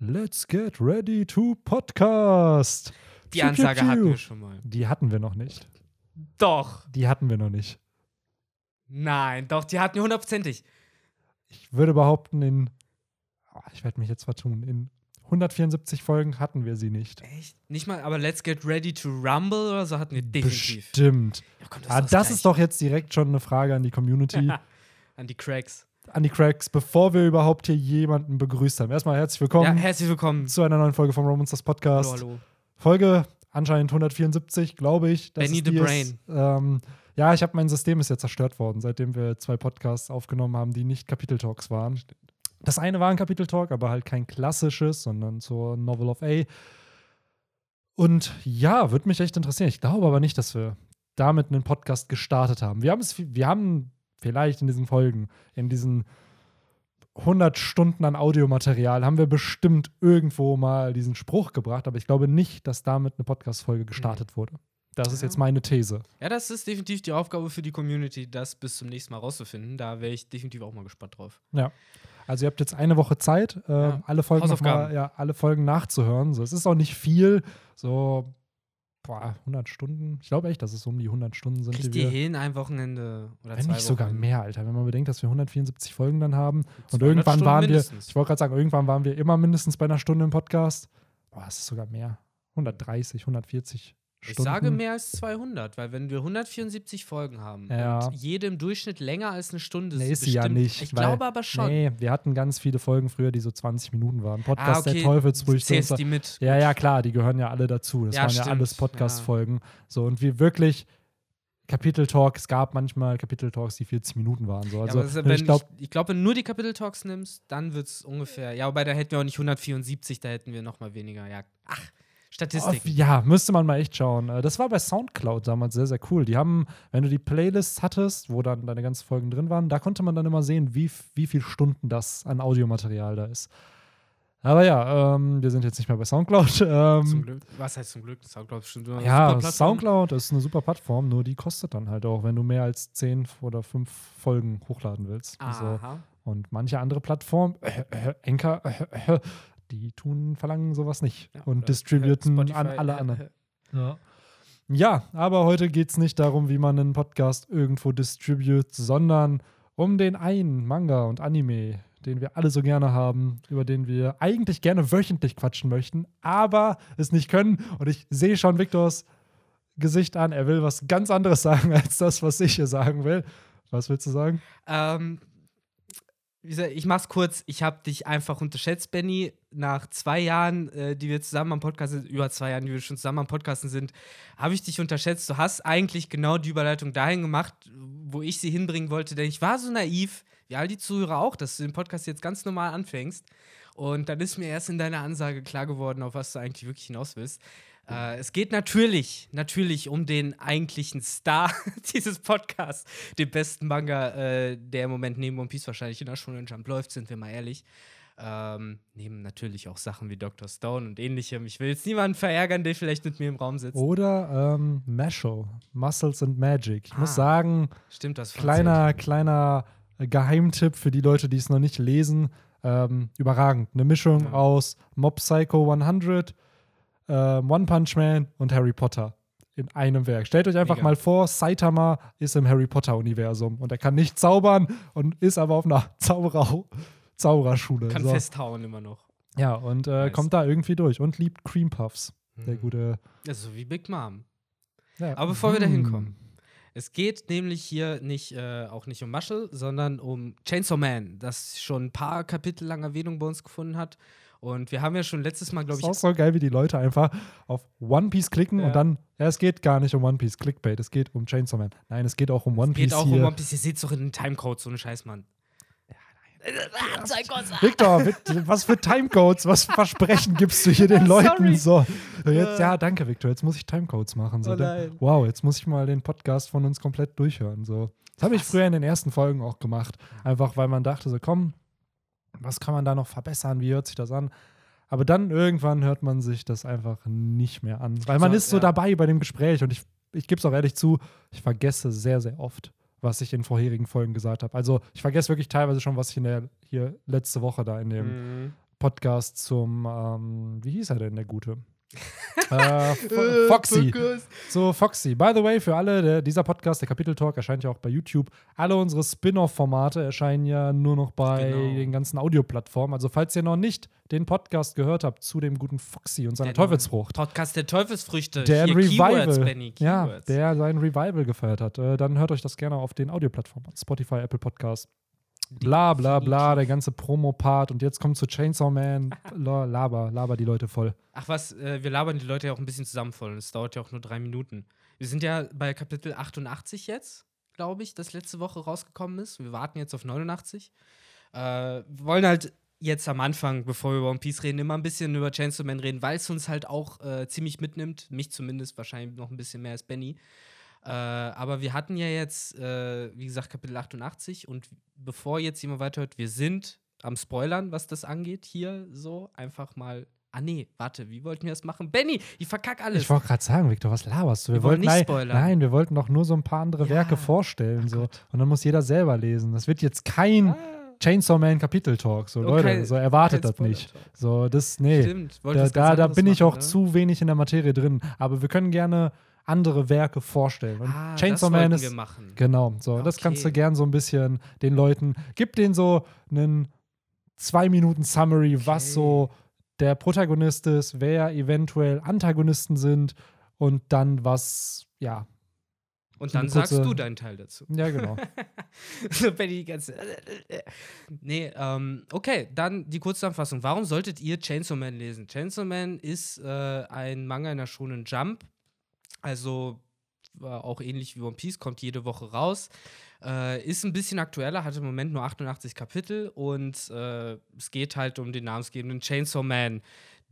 Let's get ready to podcast. Die Ansage hatten wir schon mal. Die hatten wir noch nicht. Doch. Die hatten wir noch nicht. Nein, doch, die hatten wir hundertprozentig. Ich würde behaupten, in. Oh, ich werde mich jetzt vertun. In 174 Folgen hatten wir sie nicht. Echt? Nicht mal, aber Let's Get Ready to Rumble oder so hatten wir definitiv. Bestimmt. Ja, komm, Ah, das, das ist doch jetzt direkt schon eine Frage an die Community, An die Cracks. An die Cracks, bevor wir überhaupt hier jemanden begrüßt haben. Erstmal herzlich Ja, willkommen herzlich willkommen. zu einer neuen Folge vom Romansters Podcast. Hallo, hallo. Folge anscheinend 174, glaube ich. dass Benny the Brain. Ist. Ähm, ja, ich habe mein System ist ja zerstört worden, seitdem wir zwei Podcasts aufgenommen haben, die nicht Kapitel-Talks waren. Das eine war ein Kapitel-Talk, aber halt kein klassisches, sondern zur Novel of A. Und ja, würde mich echt interessieren. Ich glaube aber nicht, dass wir damit einen Podcast gestartet haben. Wir haben es, wir haben vielleicht in diesen Folgen, in diesen 100 Stunden an Audiomaterial, haben wir bestimmt irgendwo mal diesen Spruch gebracht, aber ich glaube nicht, dass damit eine Podcast-Folge gestartet wurde. Das ist Ja. jetzt meine These. Ja, das ist definitiv die Aufgabe für die Community, das bis zum nächsten Mal rauszufinden. Da wäre ich definitiv auch mal gespannt drauf. Ja. Also ihr habt jetzt eine Woche Zeit, äh, Ja. alle Folgen mal, ja, alle Folgen nachzuhören. So, es ist auch nicht viel, so boah, 100 Stunden. Ich glaube echt, dass es um die 100 Stunden sind, Kriegt die wir, hin, ein Wochenende oder wenn zwei nicht sogar Wochen? mehr, Alter. Wenn man bedenkt, dass wir 174 Folgen dann haben und 200 irgendwann Stunden waren wir, mindestens. ich wollte gerade sagen, irgendwann waren wir immer mindestens bei einer Stunde im Podcast. Boah, es ist sogar mehr. 130, 140 Ich Stunden. sage mehr als 200, weil wenn wir 174 Folgen haben Ja. und jede im Durchschnitt länger als eine Stunde Nee, ist ist, sie ja bestimmt- nicht. Ich weil- glaube aber schon. Nee, wir hatten ganz viele Folgen früher, die so 20 Minuten waren. Podcast ah, okay. der Teufelsfrüchte. Zählst die mit. Ja, ja, klar, die gehören ja alle dazu. Das Ja, waren ja stimmt, alles Podcast-Folgen. So, und wir wirklich Kapitel-Talk, es gab manchmal Kapitel-Talks, die 40 Minuten waren. So. Ja, Also, das ist, wenn ich glaube, ich, ich glaube, wenn du nur die Kapitel-Talks nimmst, dann wird es ungefähr. Ja, wobei da hätten wir auch nicht 174, da hätten wir noch mal weniger. Ja, ach, Statistik. Oh, ja, müsste man mal echt schauen. Äh, Das war bei Soundcloud damals sehr, sehr cool. Die haben, wenn du die Playlists hattest, wo dann deine ganzen Folgen drin waren, da konnte man dann immer sehen, wie, wie viele Stunden das an Audiomaterial da ist. Aber ja, ähm, wir sind jetzt nicht mehr bei Soundcloud. Ähm, zum Glück. Was heißt zum Glück? Soundcloud ist bestimmt eine super Ja, Plattform. Soundcloud ist eine super Plattform, nur die kostet dann halt auch, wenn du mehr als 10 oder 5 Folgen hochladen willst. Also, Aha. und manche andere Plattformen, äh, äh, Anchor, äh, äh, die tun, verlangen sowas nicht Ja, und distributen äh, Spotify, an alle anderen. Ja. ja, aber heute geht es nicht darum, wie man einen Podcast irgendwo distribute, sondern um den einen Manga und Anime, den wir alle so gerne haben, über den wir eigentlich gerne wöchentlich quatschen möchten, aber es nicht können. Und ich sehe schon Viktors Gesicht an, er will was ganz anderes sagen als das, was ich hier sagen will. Was willst du sagen? Ähm, gesagt, ich mach's kurz. Ich habe dich einfach unterschätzt, Benny. Nach zwei Jahren, äh, die wir zusammen am Podcast sind, über zwei Jahren, die wir schon zusammen am Podcasten sind, habe ich dich unterschätzt. Du hast eigentlich genau die Überleitung dahin gemacht, wo ich sie hinbringen wollte. Denn ich war so naiv, wie all die Zuhörer auch, dass du den Podcast jetzt ganz normal anfängst. Und dann ist mir erst in deiner Ansage klar geworden, auf was du eigentlich wirklich hinaus willst. Äh, es geht natürlich, natürlich um den eigentlichen Star dieses Podcasts, den besten Manga, äh, der im Moment neben One Piece wahrscheinlich in der Shonen Jump läuft, sind wir mal ehrlich. Ähm, neben natürlich auch Sachen wie Dr. Stone und ähnlichem. Ich will jetzt niemanden verärgern, der vielleicht mit mir im Raum sitzt. Oder ähm, Mashal, Muscles and Magic. Ich muss Ah, sagen, Stimmt das? kleiner, kleiner äh, Geheimtipp für die Leute, die es noch nicht lesen. Ähm, überragend. Eine Mischung Ja. aus Mob Psycho 100, ähm, One Punch Man und Harry Potter in einem Werk. Stellt euch einfach Mega. mal vor, Saitama ist im Harry Potter-Universum und er kann nicht zaubern und ist aber auf einer Zauberer Zaubererschule. Kann So. festhauen immer noch. Ja, und äh, Nice. kommt da irgendwie durch und liebt Cream Puffs. Der Mhm. gute. Also wie Big Mom. Ja. Aber bevor wir da Hm. hinkommen. Es geht nämlich hier nicht, äh, auch nicht um Marshall, sondern um Chainsaw Man, das schon ein paar Kapitel lang Erwähnung bei uns gefunden hat. Und wir haben ja schon letztes Mal, glaube ist ich, auch so geil, wie die Leute einfach auf One Piece klicken Ja. und dann, ja, es geht gar nicht um One Piece Clickbait, es geht um Chainsaw Man. Nein, es geht auch um One es geht Piece auch hier. um One Piece. Ihr seht es doch in den Timecode, so eine Scheiß, Mann. Victor, was für Timecodes, was für Versprechen gibst du hier den Leuten so? Jetzt, ja, danke, Victor, jetzt muss ich Timecodes machen. So. Oh nein. wow, jetzt muss ich mal den Podcast von uns komplett durchhören. So. Das habe ich früher in den ersten Folgen auch gemacht. Einfach weil man dachte, so komm, was kann man da noch verbessern? Wie hört sich das an? Aber dann irgendwann hört man sich das einfach nicht mehr an. Weil man So, ist so ja. dabei bei dem Gespräch und ich, ich gebe es auch ehrlich zu, ich vergesse sehr, sehr oft, was ich in vorherigen Folgen gesagt habe. Also ich vergesse wirklich teilweise schon, was ich in der hier letzte Woche da in dem Mhm. Podcast zum, ähm, wie hieß er denn, der Gute? Äh, Fo Foxy. So, Foxy. By the way, für alle, der, dieser Podcast, der Kapitel Talk, erscheint ja auch bei YouTube. Alle unsere Spin-off-Formate erscheinen ja nur noch bei Genau. den ganzen Audioplattformen. Also, falls ihr noch nicht den Podcast gehört habt zu dem guten Foxy und seiner Der Teufelsfrucht, Podcast der Teufelsfrüchte. der Hier Keywords, Revival, Benny, ja, Keywords. der sein Revival gefeiert hat, äh, dann hört euch das gerne auf den Audioplattformen. Spotify, Apple Podcast. Bla bla bla, der ganze Promo-Part und jetzt kommt zu Chainsaw Man. La- laber, laber die Leute voll. Ach was, äh, wir labern die Leute ja auch ein bisschen zusammen voll und es dauert ja auch nur drei Minuten. Wir sind ja bei Kapitel 88 jetzt, glaube ich, das letzte Woche rausgekommen ist. Wir warten jetzt auf 89. Äh, wir wollen halt jetzt am Anfang, bevor wir über One Piece reden, immer ein bisschen über Chainsaw Man reden, weil es uns halt auch äh, ziemlich mitnimmt. Mich zumindest, wahrscheinlich noch ein bisschen mehr als Benny. Äh, aber wir hatten ja jetzt, äh, wie gesagt, Kapitel 88 und bevor jetzt jemand weiterhört, wir sind am Spoilern, was das angeht, hier so einfach mal. Ah, nee, warte, wie wollten wir das machen? Benny, ich verkack alles. Ich wollte gerade sagen, Victor, was laberst du? Wir, Wir wollen wollten nicht nein, spoilern. nein, wir wollten doch nur so ein paar andere Ja. Werke vorstellen. Ach so. Gott. Und dann muss jeder selber lesen. Das wird jetzt kein Ah, Chainsaw Man Kapitel-Talk. So, Okay, Leute, so erwartet das nicht. So, das, nee. Stimmt, Da, da, da bin ich auch ne? zu wenig in der Materie drin. Aber wir können gerne andere Werke vorstellen. Und Ah, Chainsaw das Man ist. wir machen. Genau, so. Das Okay. kannst du gern so ein bisschen den Leuten. Gib denen so einen zwei Minuten Summary, was Okay. so der Protagonist ist, wer eventuell Antagonisten sind und dann was, ja. Und dann sagst du deinen Teil dazu. Ja, genau. so Benny die ganze. nee, ähm, okay, dann die Kurzzusammenfassung. Warum solltet ihr Chainsaw Man lesen? Chainsaw Man ist äh, ein Manga in der Shonen Jump. Also äh, auch ähnlich wie One Piece, kommt jede Woche raus. Äh, ist ein bisschen aktueller, hat im Moment nur 88 Kapitel und äh, es geht halt um den namensgebenden Chainsaw Man,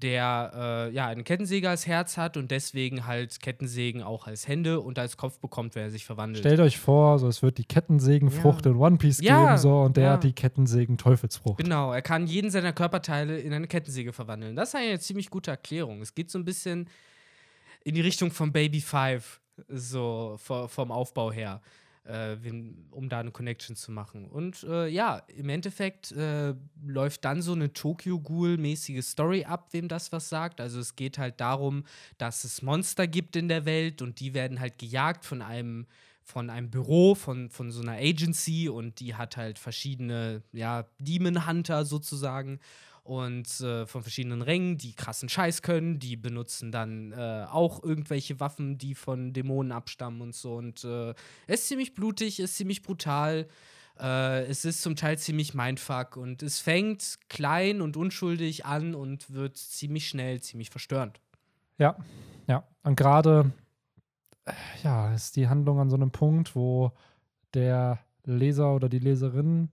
der äh, ja eine Kettensäge als Herz hat und deswegen halt Kettensägen auch als Hände und als Kopf bekommt, wenn er sich verwandelt. Stellt euch vor, so, es wird die Kettensägenfrucht Ja. in One Piece Ja, geben, so, und der ja. hat die Kettensägen-Teufelsfrucht. Genau, er kann jeden seiner Körperteile in eine Kettensäge verwandeln. Das ist eine ziemlich gute Erklärung. Es geht so ein bisschen in die Richtung von Baby Five, so vo- vom Aufbau her, äh, um da eine Connection zu machen. Und äh, ja, im Endeffekt äh, läuft dann so eine Tokyo Ghoul-mäßige Story ab, wem das was sagt. Also es geht halt darum, dass es Monster gibt in der Welt und die werden halt gejagt von einem von einem Büro, von, von so einer Agency und die hat halt verschiedene, ja, Demon Hunter sozusagen und äh, von verschiedenen Rängen, die krassen Scheiß können, die benutzen dann äh, auch irgendwelche Waffen, die von Dämonen abstammen und so und äh, es ist ziemlich blutig, ist ziemlich brutal, äh, es ist zum Teil ziemlich mindfuck und es fängt klein und unschuldig an und wird ziemlich schnell ziemlich verstörend. Ja, ja. Und gerade, äh, ja, ist die Handlung an so einem Punkt, wo der Leser oder die Leserinnen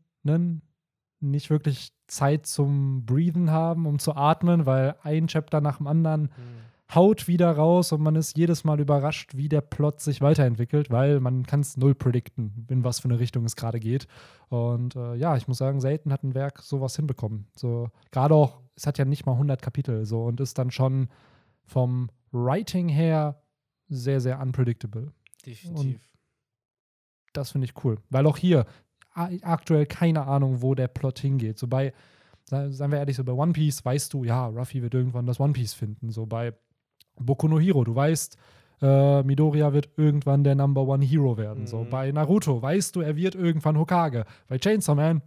nicht wirklich Zeit zum Breathen haben, um zu atmen, weil ein Chapter nach dem anderen haut wieder raus und man ist jedes Mal überrascht, wie der Plot sich weiterentwickelt, weil man kann es null predikten, in was für eine Richtung es gerade geht. Und äh, ja, ich muss sagen, selten hat ein Werk sowas hinbekommen. So gerade auch, es hat ja nicht mal 100 Kapitel so und ist dann schon vom Writing her sehr, sehr unpredictable. Definitiv. Das finde ich cool, weil auch hier aktuell keine Ahnung, wo der Plot hingeht. So bei, seien wir ehrlich, so bei One Piece weißt du, ja, Ruffy wird irgendwann das One Piece finden. So bei Boku no Hero, du weißt, äh, Midoriya wird irgendwann der Number One Hero werden. So Mhm. bei Naruto weißt du, er wird irgendwann Hokage. Bei Chainsaw Man,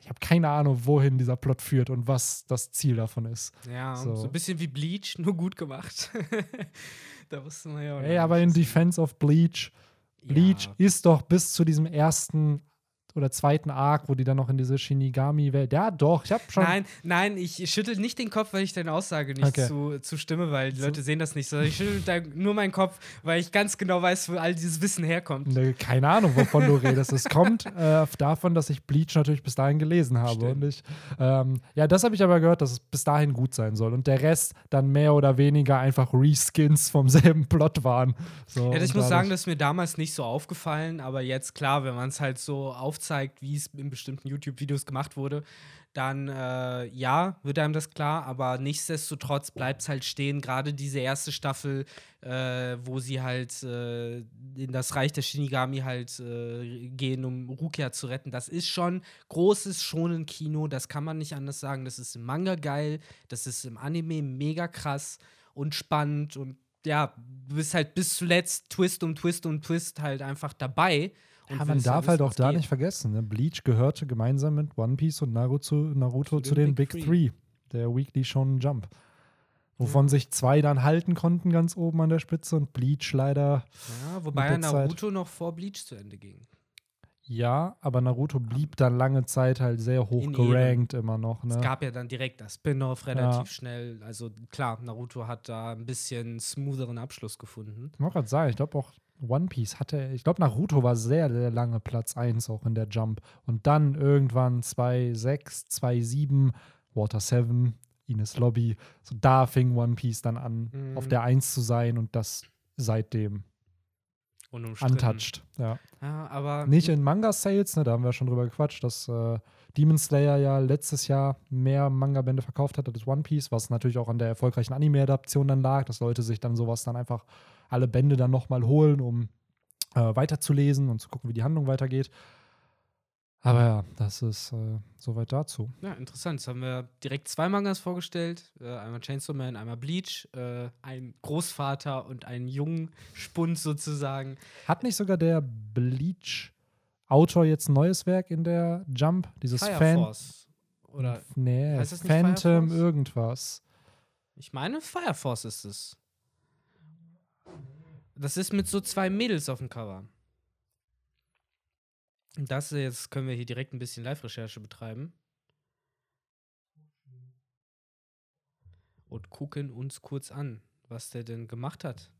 ich habe keine Ahnung, wohin dieser Plot führt und was das Ziel davon ist. Ja, So. so. ein bisschen wie Bleach, nur gut gemacht. da wusste man ja auch Ey, aber in Defense of Bleach, Bleach Ja, ist doch bis zu diesem ersten oder zweiten Arc, wo die dann noch in diese Shinigami-Welt. Ja, doch, ich habe schon. Nein, nein, ich schüttel nicht den Kopf, weil ich deine Aussage nicht Okay. zu, zustimme, weil die So. Leute sehen das nicht. Sondern ich schüttel da nur meinen Kopf, weil ich ganz genau weiß, wo all dieses Wissen herkommt. Ne, keine Ahnung, wovon du redest. Es kommt äh, davon, dass ich Bleach natürlich bis dahin gelesen habe. Stimmt. Und ich, ähm, ja, das habe ich aber gehört, dass es bis dahin gut sein soll. Und der Rest dann mehr oder weniger einfach Reskins vom selben Plot waren. So, Ja, ich muss sagen, das ist mir damals nicht so aufgefallen, aber jetzt klar, wenn man es halt so aufzeigt, wie es in bestimmten YouTube-Videos gemacht wurde, dann äh, ja, wird einem das klar, aber nichtsdestotrotz bleibt es halt stehen. Gerade diese erste Staffel, äh, wo sie halt äh, in das Reich der Shinigami halt äh, gehen, um Rukia zu retten, das ist schon großes schonen Kino, das kann man nicht anders sagen. Das ist im Manga geil, das ist im Anime mega krass und spannend und ja, du bist halt bis zuletzt Twist um Twist um Twist halt einfach dabei. Ja, man darf halt auch da nicht vergessen, ne? Bleach gehörte gemeinsam mit One Piece und Naruto, Naruto zu, zu den, Big, Big Three, der Weekly Shonen Jump. Wovon ja. sich zwei dann halten konnten ganz oben an der Spitze und Bleach leider. Ja, wobei Naruto Zeit. noch vor Bleach zu Ende ging. Ja, aber Naruto blieb dann lange Zeit halt sehr hoch gerankt immer noch. Ne? Es gab ja dann direkt das Spin-off relativ ja. schnell. Also klar, Naruto hat da ein bisschen smootheren Abschluss gefunden. Ich wollte gerade sagen, ich glaube auch One Piece hatte, ich glaube Naruto war sehr, sehr lange Platz 1 auch in der Jump. Und dann irgendwann 2.6, 2.7, Water 7, Ines Lobby. So da fing One Piece dann an, mhm. auf der 1 zu sein und das seitdem. Untouched, ja. ja. aber Nicht in Manga-Sales, ne, da haben wir schon drüber gequatscht, dass äh, Demon Slayer ja letztes Jahr mehr Manga-Bände verkauft hat als One Piece, was natürlich auch an der erfolgreichen Anime-Adaption dann lag, dass Leute sich dann sowas dann einfach alle Bände dann nochmal holen, um äh, weiterzulesen und zu gucken, wie die Handlung weitergeht. Aber ja, das ist äh, soweit dazu. Ja, interessant. Jetzt haben wir direkt zwei Mangas vorgestellt. Äh, einmal Chainsaw Man, einmal Bleach. Äh, ein Großvater und einen jungen Spund sozusagen. Hat nicht sogar der Bleach-Autor jetzt ein neues Werk in der Jump? Dieses Fire Fan Force. Oder nee, Phantom irgendwas. Ich meine, Fire Force ist es. Das ist mit so zwei Mädels auf dem Cover. Das jetzt können wir hier direkt ein bisschen Live-Recherche betreiben. Und gucken uns kurz an, was der denn gemacht hat.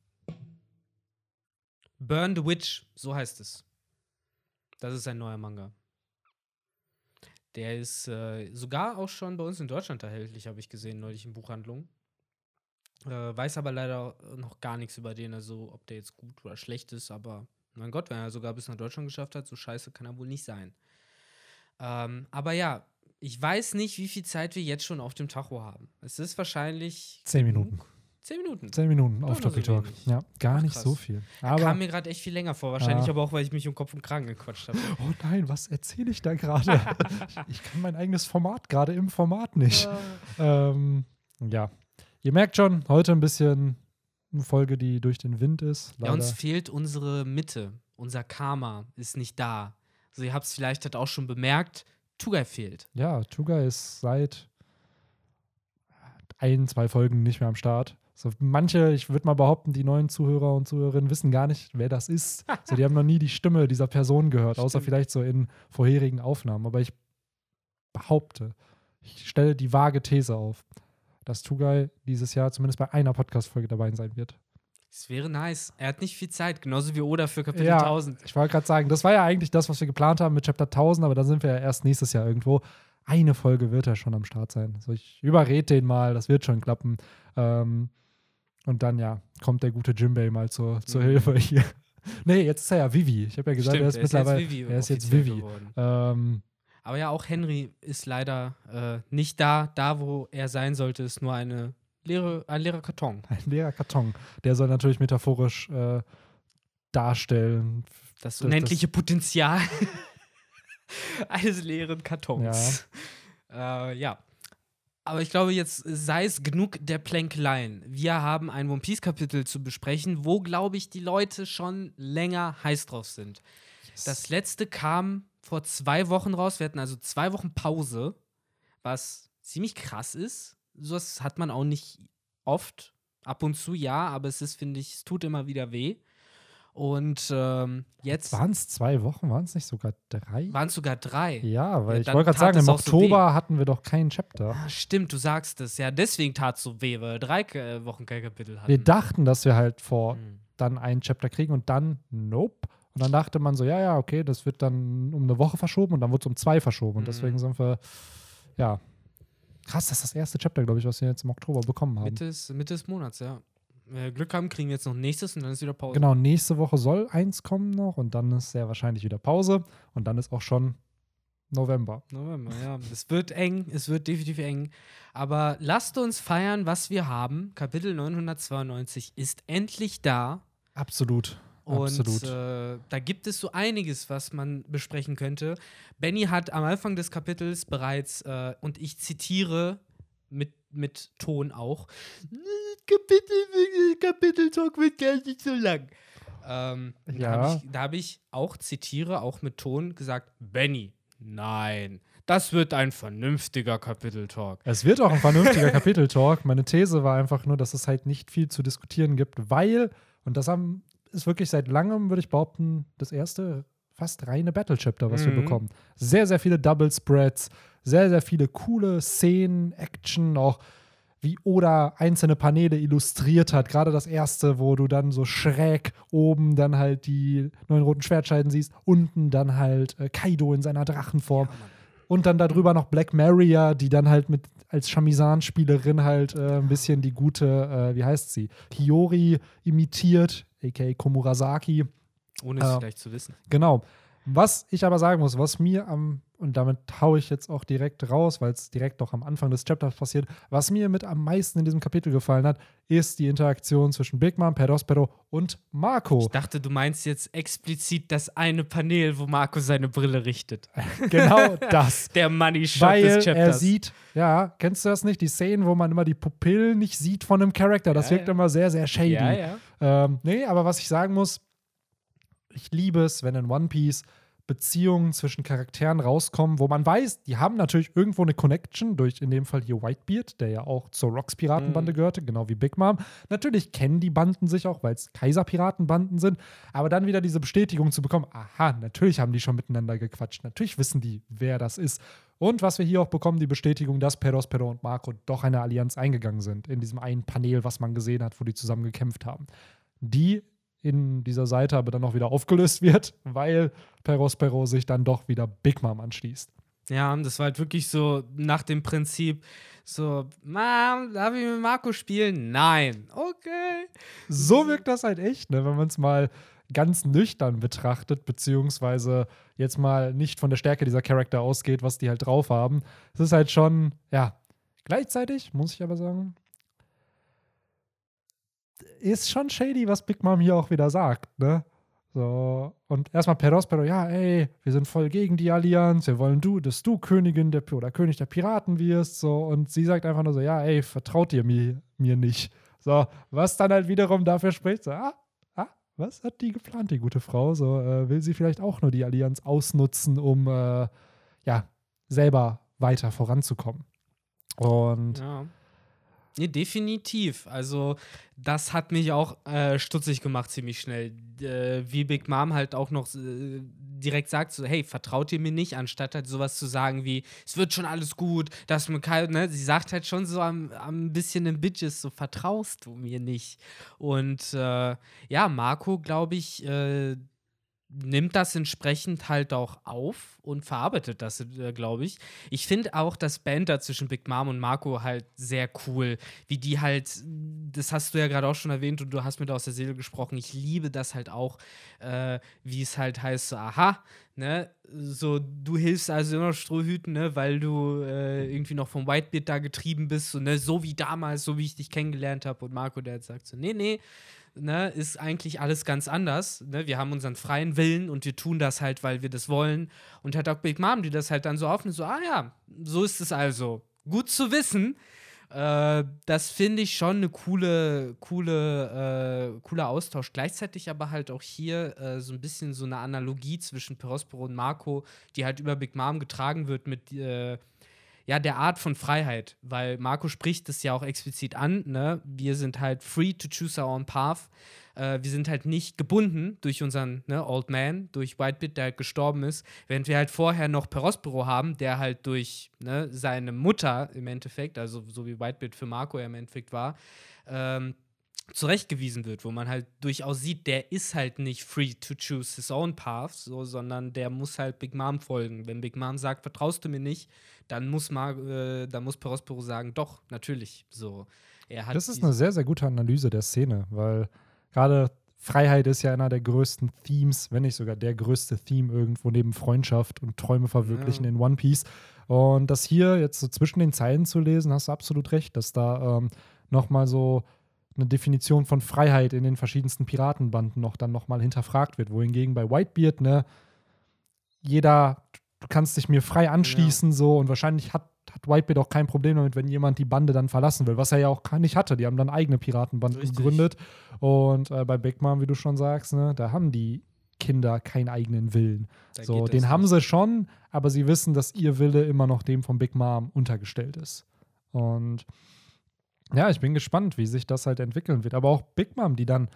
Burn the Witch, so heißt es. Das ist ein neuer Manga. Der ist äh, sogar auch schon bei uns in Deutschland erhältlich, habe ich gesehen, neulich in Buchhandlungen. Äh, weiß aber leider noch gar nichts über den, also ob der jetzt gut oder schlecht ist, aber mein Gott, wenn er sogar bis nach Deutschland geschafft hat, so scheiße kann er wohl nicht sein. Ähm, aber ja, ich weiß nicht, wie viel Zeit wir jetzt schon auf dem Tacho haben. Es ist wahrscheinlich. Zehn Minuten. Zehn Minuten. Zehn Minuten auf Doppel Talk. So ja, gar Ach, nicht so viel. Aber kam mir gerade echt viel länger vor. Wahrscheinlich ja. aber auch, weil ich mich um Kopf und Kragen gequatscht habe. Oh nein, was erzähle ich da gerade? ich kann mein eigenes Format gerade im Format nicht. ähm, ja. Ihr merkt schon, heute ein bisschen eine Folge, die durch den Wind ist. Leider. Ja, uns fehlt unsere Mitte. Unser Karma ist nicht da. Also ihr habt es vielleicht halt auch schon bemerkt, Tugai fehlt. Ja, Tugai ist seit ein, zwei Folgen nicht mehr am Start. So, manche, ich würde mal behaupten, die neuen Zuhörer und Zuhörerinnen wissen gar nicht, wer das ist. so, die haben noch nie die Stimme dieser Person gehört, Stimmt. außer vielleicht so in vorherigen Aufnahmen. Aber ich behaupte, ich stelle die vage These auf, dass Tugai dieses Jahr zumindest bei einer Podcast-Folge dabei sein wird. Es wäre nice. Er hat nicht viel Zeit, genauso wie Oda für Kapitel ja, 1000. Ich wollte gerade sagen, das war ja eigentlich das, was wir geplant haben mit Chapter 1000, aber da sind wir ja erst nächstes Jahr irgendwo. Eine Folge wird er schon am Start sein. Also ich überrede den mal, das wird schon klappen. Ähm, und dann, ja, kommt der gute Jimbei mal zur, zur mhm. Hilfe hier. nee, jetzt ist er ja Vivi. Ich habe ja gesagt, Stimmt, er ist, er ist mittlerweile. Jetzt Vivi er ist jetzt Vivi. Ähm, aber ja, auch Henry ist leider äh, nicht da. Da, wo er sein sollte, ist nur eine leere, ein leerer Karton. Ein leerer Karton. Der soll natürlich metaphorisch äh, darstellen. Das unendliche das, Potenzial eines leeren Kartons. Ja. Äh, ja. Aber ich glaube, jetzt sei es genug der Plänklein. Wir haben ein One Piece-Kapitel zu besprechen, wo, glaube ich, die Leute schon länger heiß drauf sind. Das letzte kam vor zwei Wochen raus. Wir hatten also zwei Wochen Pause, was ziemlich krass ist. Sowas hat man auch nicht oft. Ab und zu ja, aber es ist, finde ich, es tut immer wieder weh. Und ähm, jetzt. Waren es zwei Wochen? Waren es nicht sogar drei? Waren es sogar drei? Ja, weil ja, ich wollte gerade sagen, im Oktober so hatten wir doch keinen Chapter. Ah, stimmt, du sagst es. Ja, deswegen tat es so weh, weil wir drei äh, Wochen kein Kapitel hatten. Wir dachten, dass wir halt vor mhm. dann einen Chapter kriegen und dann, nope. Und dann dachte man so, ja, ja, okay, das wird dann um eine Woche verschoben und dann wird es um zwei verschoben. Und deswegen mhm. sind wir, ja, krass, das ist das erste Chapter, glaube ich, was wir jetzt im Oktober bekommen haben. Mitte des, Mitte des Monats, ja. Glück haben, kriegen wir jetzt noch nächstes und dann ist wieder Pause. Genau, nächste Woche soll eins kommen noch und dann ist sehr wahrscheinlich wieder Pause und dann ist auch schon November. November, ja. Es wird eng, es wird definitiv eng. Aber lasst uns feiern, was wir haben. Kapitel 992 ist endlich da. Absolut. Und äh, da gibt es so einiges, was man besprechen könnte. Benny hat am Anfang des Kapitels bereits, äh, und ich zitiere mit, mit Ton auch, Kapitel, Kapiteltalk wird gar nicht so lang. Ähm, Ja. Da habe ich, hab ich auch, zitiere, auch mit Ton gesagt, Benny, nein, das wird ein vernünftiger Kapiteltalk. Es wird auch ein vernünftiger Kapiteltalk. Meine These war einfach nur, dass es halt nicht viel zu diskutieren gibt, weil, und das haben, ist wirklich seit langem, würde ich behaupten, das erste fast reine Battle-Chapter, was wir Mhm. bekommen. Sehr, sehr viele Double-Spreads, sehr, sehr viele coole Szenen, Action, auch wie Oda einzelne Paneele illustriert hat. Gerade das erste, wo du dann so schräg oben dann halt die neuen roten Schwertscheiden siehst, unten dann halt äh, Kaido in seiner Drachenform. Und dann darüber noch Black Maria, die dann halt mit als Shamizan-Spielerin halt äh, ein bisschen die gute, äh, wie heißt sie, Hiyori imitiert, aka Komurasaki. Ohne es Ja. vielleicht zu wissen. Genau. Was ich aber sagen muss, was mir am, und damit haue ich jetzt auch direkt raus, weil es direkt noch am Anfang des Chapters passiert, was mir mit am meisten in diesem Kapitel gefallen hat, ist die Interaktion zwischen Big Mom, Perospero und Marco. Ich dachte, du meinst jetzt explizit das eine Panel, wo Marco seine Brille richtet. genau das. Der Money Shot Weil des Chapters. er sieht, ja, kennst du das nicht? Die Szenen, wo man immer die Pupillen nicht sieht von einem Charakter, das Ja, wirkt ja. immer sehr, sehr shady. Ja, ja. Ähm, nee, aber was ich sagen muss, ich liebe es, wenn in One Piece Beziehungen zwischen Charakteren rauskommen, wo man weiß, die haben natürlich irgendwo eine Connection, durch in dem Fall hier Whitebeard, der ja auch zur Rocks-Piratenbande Mhm. gehörte, genau wie Big Mom. Natürlich kennen die Banden sich auch, weil es Kaiser-Piratenbanden sind, aber dann wieder diese Bestätigung zu bekommen, aha, natürlich haben die schon miteinander gequatscht, natürlich wissen die, wer das ist. Und was wir hier auch bekommen, die Bestätigung, dass Perospero und Marco doch eine Allianz eingegangen sind, in diesem einen Panel, was man gesehen hat, wo die zusammen gekämpft haben. Die in dieser Seite aber dann auch wieder aufgelöst wird, weil Perospero sich dann doch wieder Big Mom anschließt. Ja, das war halt wirklich so nach dem Prinzip, so, Mom, darf ich mit Marco spielen? Nein. Okay. So wirkt das halt echt, ne, wenn man es mal ganz nüchtern betrachtet, beziehungsweise jetzt mal nicht von der Stärke dieser Charakter ausgeht, was die halt drauf haben. Es ist halt schon, ja, gleichzeitig, muss ich aber sagen, ist schon shady, was Big Mom hier auch wieder sagt, ne? So, und erstmal Perospero, ja, ey, wir sind voll gegen die Allianz, wir wollen du, dass du Königin der oder König der Piraten wirst, so, und sie sagt einfach nur so, ja, ey, vertraut ihr mir, mir nicht. So, was dann halt wiederum dafür spricht, so, ah, ah, was hat die geplant, die gute Frau? So, äh, will sie vielleicht auch nur die Allianz ausnutzen, um, äh, ja, selber weiter voranzukommen. Und Ja. Nee, definitiv. Also, das hat mich auch äh, stutzig gemacht, ziemlich schnell. Äh, wie Big Mom halt auch noch äh, direkt sagt: so, hey, vertraut ihr mir nicht, anstatt halt sowas zu sagen wie, es wird schon alles gut, dass man kann, ne? Sie sagt halt schon so am, am bisschen im Bitches, so vertraust du mir nicht. Und äh, ja, Marco, glaube ich, äh, nimmt das entsprechend halt auch auf und verarbeitet das, äh, glaube ich. Ich finde auch das Banter zwischen Big Mom und Marco halt sehr cool. Wie die halt, das hast du ja gerade auch schon erwähnt und du hast mir da aus der Seele gesprochen. Ich liebe das halt auch, äh, wie es halt heißt, so, aha, ne, so, du hilfst also immer Strohhüten, ne, weil du äh, irgendwie noch vom Whitebeard da getrieben bist, so, ne, so wie damals, so wie ich dich kennengelernt habe. Und Marco, der jetzt sagt so, nee, nee, ne, ist eigentlich alles ganz anders. Ne? Wir haben unseren freien Willen und wir tun das halt, weil wir das wollen. Und hat auch Big Mom, die das halt dann so aufnimmt, so, ah ja, so ist es also. Gut zu wissen. Äh, das finde ich schon eine coole, coole, äh, cooler Austausch. Gleichzeitig aber halt auch hier äh, so ein bisschen so eine Analogie zwischen Perospero und Marco, die halt über Big Mom getragen wird mit äh, ja, der Art von Freiheit, weil Marco spricht es ja auch explizit an, ne? Wir sind halt free to choose our own path. Äh, wir sind halt nicht gebunden durch unseren ne, Old Man, durch Whitebeard, der halt gestorben ist, während wir halt vorher noch Perospero haben, der halt durch ne, seine Mutter im Endeffekt, also so wie Whitebeard für Marco ja im Endeffekt war, ähm, zurechtgewiesen wird, wo man halt durchaus sieht, der ist halt nicht free to choose his own path, so, sondern der muss halt Big Mom folgen. Wenn Big Mom sagt, vertraust du mir nicht, dann muss, Mar äh, dann muss Perospero sagen, doch, natürlich. So, er hat das ist eine sehr, sehr gute Analyse der Szene, weil gerade Freiheit ist ja einer der größten Themes, wenn nicht sogar der größte Theme irgendwo neben Freundschaft und Träume verwirklichen ja. in One Piece. Und das hier jetzt so zwischen den Zeilen zu lesen, hast du absolut recht, dass da ähm, nochmal so eine Definition von Freiheit in den verschiedensten Piratenbanden noch dann nochmal hinterfragt wird. Wohingegen bei Whitebeard, ne, jeder, du kannst dich mir frei anschließen, ja. so, und wahrscheinlich hat, hat Whitebeard auch kein Problem damit, wenn jemand die Bande dann verlassen will, was er ja auch nicht hatte. Die haben dann eigene Piratenbanden Richtig. gegründet. Und äh, bei Big Mom, wie du schon sagst, ne, da haben die Kinder keinen eigenen Willen. Da so, den nicht. haben sie schon, aber sie wissen, dass ihr Wille immer noch dem von Big Mom untergestellt ist. Und ja, ich bin gespannt, wie sich das halt entwickeln wird. Aber auch Big Mom, die dann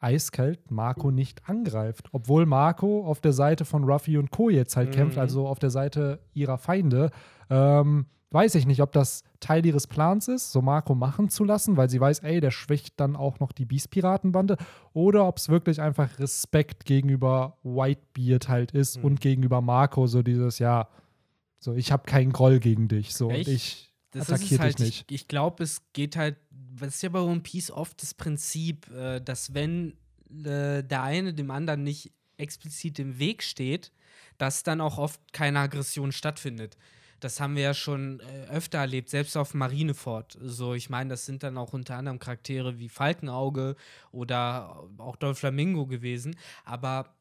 eiskalt Marco nicht angreift. Obwohl Marco auf der Seite von Ruffy und Co. jetzt halt mhm. kämpft, also auf der Seite ihrer Feinde. Ähm, weiß ich nicht, ob das Teil ihres Plans ist, so Marco machen zu lassen, weil sie weiß, ey, der schwächt dann auch noch die Beast-Piratenbande, oder ob es wirklich einfach Respekt gegenüber Whitebeard halt ist mhm. und gegenüber Marco, so dieses, ja, so ich habe keinen Groll gegen dich, so Echt? und ich das attackiert halt, dich nicht. Ich, ich glaube, es geht halt, das ist ja bei One Piece oft das Prinzip, äh, dass wenn äh, der eine dem anderen nicht explizit im Weg steht, dass dann auch oft keine Aggression stattfindet. Das haben wir ja schon äh, öfter erlebt, selbst auf Marineford. So, ich meine, das sind dann auch unter anderem Charaktere wie Falkenauge oder auch Dolph Flamingo gewesen. Aber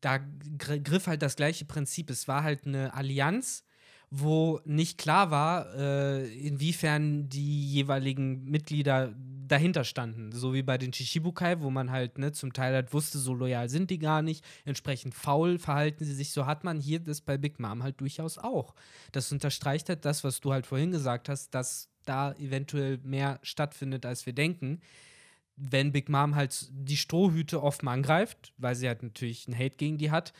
da griff halt das gleiche Prinzip. Es war halt eine Allianz, wo nicht klar war, äh, inwiefern die jeweiligen Mitglieder dahinter standen. So wie bei den Shishibukai, wo man halt ne, zum Teil halt wusste, so loyal sind die gar nicht, entsprechend faul verhalten sie sich. So hat man hier das bei Big Mom halt durchaus auch. Das unterstreicht halt das, was du halt vorhin gesagt hast, dass da eventuell mehr stattfindet, als wir denken wenn Big Mom halt die Strohhüte offen angreift, weil sie halt natürlich einen Hate gegen die hat,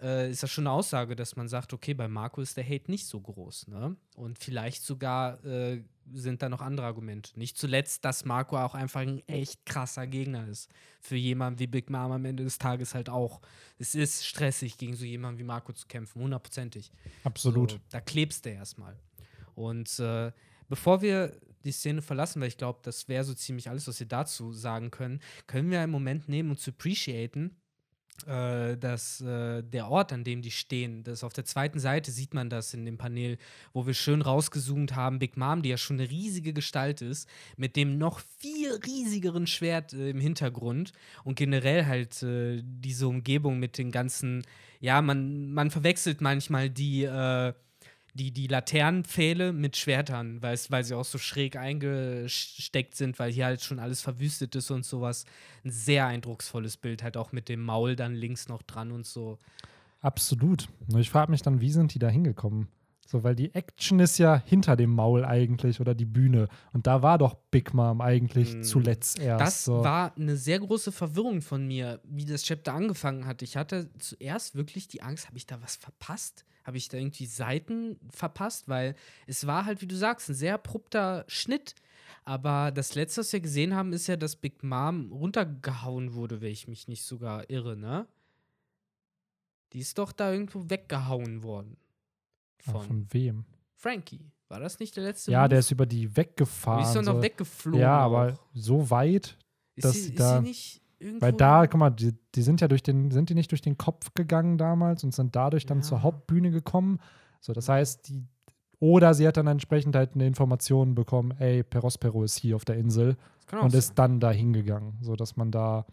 äh, ist das schon eine Aussage, dass man sagt, okay, bei Marco ist der Hate nicht so groß. Ne? Und vielleicht sogar äh, sind da noch andere Argumente. Nicht zuletzt, dass Marco auch einfach ein echt krasser Gegner ist. Für jemanden wie Big Mom am Ende des Tages halt auch. Es ist stressig, gegen so jemanden wie Marco zu kämpfen, hundertprozentig. Absolut. So, da klebst du erstmal. Und äh, bevor wir die Szene verlassen, weil ich glaube, das wäre so ziemlich alles, was wir dazu sagen können, können wir einen Moment nehmen und zu appreciaten, äh, dass äh, der Ort, an dem die stehen, das auf der zweiten Seite sieht man das in dem Panel, wo wir schön rausgezoomt haben, Big Mom, die ja schon eine riesige Gestalt ist, mit dem noch viel riesigeren Schwert äh, im Hintergrund und generell halt äh, diese Umgebung mit den ganzen, ja, man, man verwechselt manchmal die äh, die, die Laternenpfähle mit Schwertern, weil, sie auch so schräg eingesteckt sind, weil hier halt schon alles verwüstet ist und sowas. Ein sehr eindrucksvolles Bild, halt auch mit dem Maul dann links noch dran und so. Absolut. Ich frage mich dann, wie sind die da hingekommen? So, weil die Action ist ja hinter dem Maul eigentlich oder die Bühne. Und da war doch Big Mom eigentlich mm. zuletzt erst. Das so. war eine sehr große Verwirrung von mir, wie das Chapter angefangen hat. Ich hatte zuerst wirklich die Angst, habe ich da was verpasst? Habe ich da irgendwie Seiten verpasst? Weil es war halt, wie du sagst, ein sehr abrupter Schnitt. Aber das letzte, was wir gesehen haben, ist ja, dass Big Mom runtergehauen wurde, wenn ich mich nicht sogar irre, ne? Die ist doch da irgendwo weggehauen worden. Von, von wem? Frankie. War das nicht der letzte? Ja, Move? der ist über die weggefahren. Die ist doch noch so. weggeflogen. Ja, aber auch. so weit, ist dass sie, da. Ist sie nicht Irgendwo Weil da, guck mal, die, die, sind ja durch den, sind die nicht durch den Kopf gegangen damals und sind dadurch dann ja. zur Hauptbühne gekommen. So, das heißt, die, oder sie hat dann entsprechend halt eine Information bekommen, ey, Perospero ist hier auf der Insel und sein. ist dann da hingegangen, so dass man da.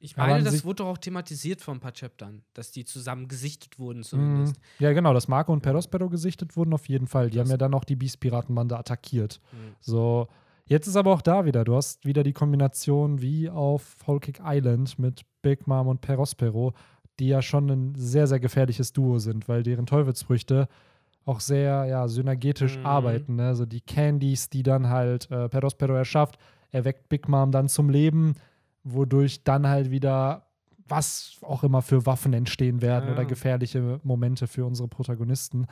Ich meine, das wurde doch auch thematisiert vor ein paar Chaptern, dass die zusammen gesichtet wurden zumindest. Mm, ja, genau, dass Marco und Perospero gesichtet wurden auf jeden Fall. Die das haben ja dann auch die Beast-Piratenbande attackiert. Mhm. So, Jetzt ist aber auch da wieder, du hast wieder die Kombination wie auf Whole Cake Island mit Big Mom und Perospero, die ja schon ein sehr, sehr gefährliches Duo sind, weil deren Teufelsfrüchte auch sehr ja, synergetisch mhm. arbeiten. Ne? Also die Candies, die dann halt äh, Perospero erschafft, erweckt Big Mom dann zum Leben, wodurch dann halt wieder was auch immer für Waffen entstehen werden ja. oder gefährliche Momente für unsere Protagonisten.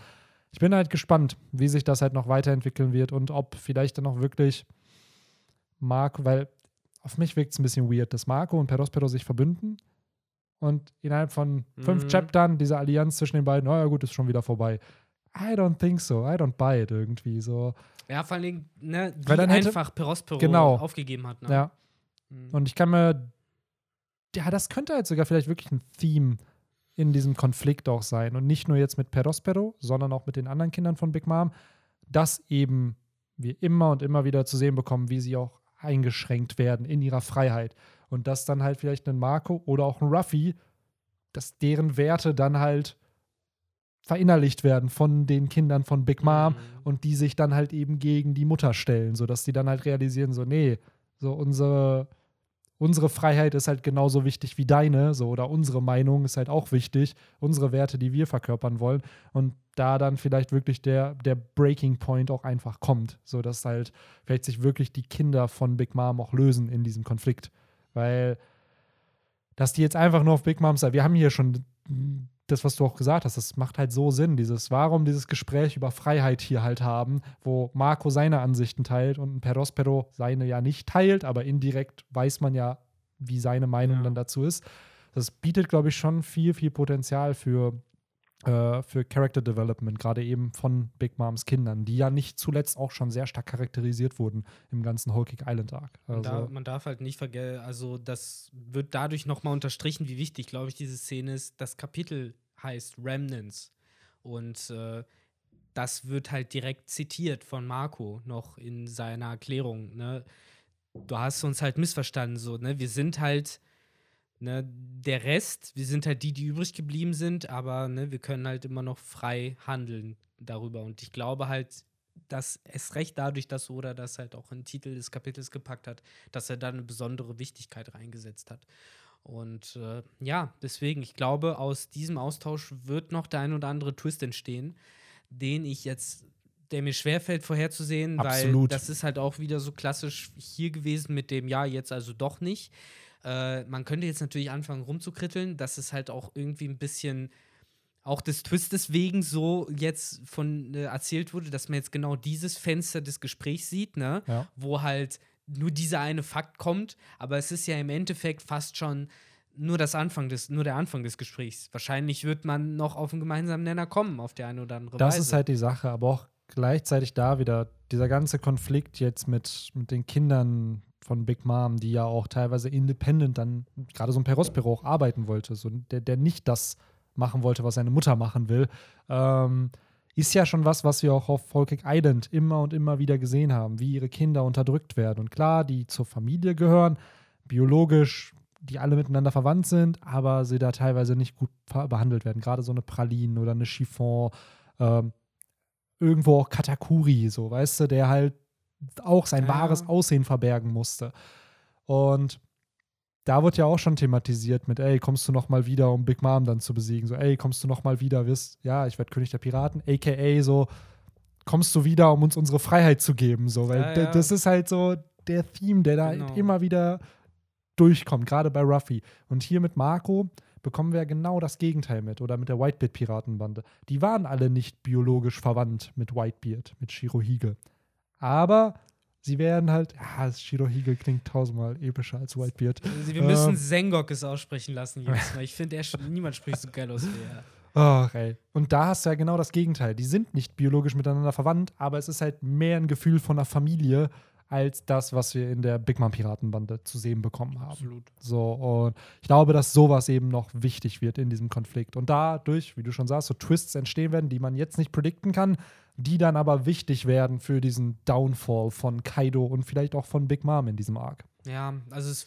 Ich bin halt gespannt, wie sich das halt noch weiterentwickeln wird und ob vielleicht dann auch wirklich Marco, weil auf mich wirkt es ein bisschen weird, dass Marco und Perospero sich verbünden und innerhalb von fünf Mhm. Chaptern diese Allianz zwischen den beiden, oh ja gut, ist schon wieder vorbei. I don't think so. I don't buy it irgendwie so. Ja, vor allen Dingen, ne, wie Weil dann hätte- einfach Perospero Genau. aufgegeben hat. Ne? Ja. Mhm. Und ich kann mir, ja, das könnte halt sogar vielleicht wirklich ein Theme in diesem Konflikt auch sein. Und nicht nur jetzt mit Perospero, sondern auch mit den anderen Kindern von Big Mom, dass eben wir immer und immer wieder zu sehen bekommen, wie sie auch eingeschränkt werden in ihrer Freiheit. Und dass dann halt vielleicht ein Marco oder auch ein Ruffy, dass deren Werte dann halt verinnerlicht werden von den Kindern von Big Mom Mhm. und die sich dann halt eben gegen die Mutter stellen, sodass die dann halt realisieren, so, nee, so unsere, unsere Freiheit ist halt genauso wichtig wie deine, so, oder unsere Meinung ist halt auch wichtig, unsere Werte, die wir verkörpern wollen. Und da dann vielleicht wirklich der, der Breaking Point auch einfach kommt, sodass halt vielleicht sich wirklich die Kinder von Big Mom auch lösen in diesem Konflikt. Weil, dass die jetzt einfach nur auf Big Mom sind, wir haben hier schon das, was du auch gesagt hast, das macht halt so Sinn. Dieses, warum dieses Gespräch über Freiheit hier halt haben, wo Marco seine Ansichten teilt und Perospero seine ja nicht teilt, aber indirekt weiß man ja, wie seine Meinung Ja. dann dazu ist. Das bietet, glaube ich, schon viel, viel Potenzial für, äh, für Character Development, gerade eben von Big Moms Kindern, die ja nicht zuletzt auch schon sehr stark charakterisiert wurden im ganzen Whole Cake Island Arc. Man, Also, darf, man darf halt nicht vergessen, also das wird dadurch nochmal unterstrichen, wie wichtig, glaube ich, diese Szene ist. Das Kapitel heißt Remnants. Und äh, das wird halt direkt zitiert von Marco noch in seiner Erklärung. Ne? Du hast uns halt missverstanden, so, ne? Wir sind halt ne, der Rest, wir sind halt die, die übrig geblieben sind, aber ne, wir können halt immer noch frei handeln darüber. Und ich glaube halt, dass es recht dadurch, dass Oda das halt auch in den Titel des Kapitels gepackt hat, dass er da eine besondere Wichtigkeit reingesetzt hat. Und äh, ja, deswegen, ich glaube, aus diesem Austausch wird noch der ein oder andere Twist entstehen, den ich jetzt, der mir schwerfällt vorherzusehen, weil Absolut. das ist halt auch wieder so klassisch hier gewesen mit dem Ja, jetzt also doch nicht. Äh, man könnte jetzt natürlich anfangen rumzukritteln, dass es halt auch irgendwie ein bisschen auch des Twistes wegen so jetzt von äh, erzählt wurde, dass man jetzt genau dieses Fenster des Gesprächs sieht, ne? Ja. Wo halt nur dieser eine Fakt kommt, aber es ist ja im Endeffekt fast schon nur das Anfang des, nur der Anfang des Gesprächs. Wahrscheinlich wird man noch auf einen gemeinsamen Nenner kommen, auf der eine oder andere Das Weise. ist halt die Sache, aber auch gleichzeitig da wieder dieser ganze Konflikt jetzt mit, mit den Kindern von Big Mom, die ja auch teilweise independent dann, gerade so ein Perospero auch arbeiten wollte, so der, der nicht das machen wollte, was seine Mutter machen will, ähm, ist ja schon was, was wir auch auf Volkic Island immer und immer wieder gesehen haben, wie ihre Kinder unterdrückt werden. Und klar, die zur Familie gehören, biologisch, die alle miteinander verwandt sind, aber sie da teilweise nicht gut behandelt werden. Gerade so eine Praline oder eine Chiffon, ähm, irgendwo auch Katakuri, so, weißt du, der halt auch sein Ja. wahres Aussehen verbergen musste. Und da wird ja auch schon thematisiert mit, ey, kommst du noch mal wieder, um Big Mom dann zu besiegen? So, ey, kommst du noch mal wieder, wirst, ja, ich werde König der Piraten, aka so, kommst du wieder, um uns unsere Freiheit zu geben? So, weil Ja, ja. das ist halt so der Theme, der da Genau. halt immer wieder durchkommt, gerade bei Ruffy. Und hier mit Marco bekommen wir genau das Gegenteil mit. Oder mit der Whitebeard-Piratenbande. Die waren alle nicht biologisch verwandt mit Whitebeard, mit Shirohige. Aber sie werden halt, ja, Shirohige klingt tausendmal epischer als Whitebeard. Also wir müssen Ähm. Sengok es aussprechen lassen jedes Mal. Ich finde, er niemand spricht so geil aus wie er. Ach, ey. Und da hast du ja genau das Gegenteil. Die sind nicht biologisch miteinander verwandt, aber es ist halt mehr ein Gefühl von einer Familie als das, was wir in der Big Mom Piratenbande zu sehen bekommen haben. Absolut. So, und ich glaube, dass sowas eben noch wichtig wird in diesem Konflikt. Und dadurch, wie du schon sagst, so Twists entstehen werden, die man jetzt nicht predikten kann, die dann aber wichtig werden für diesen Downfall von Kaido und vielleicht auch von Big Mom in diesem Arc. Ja, also es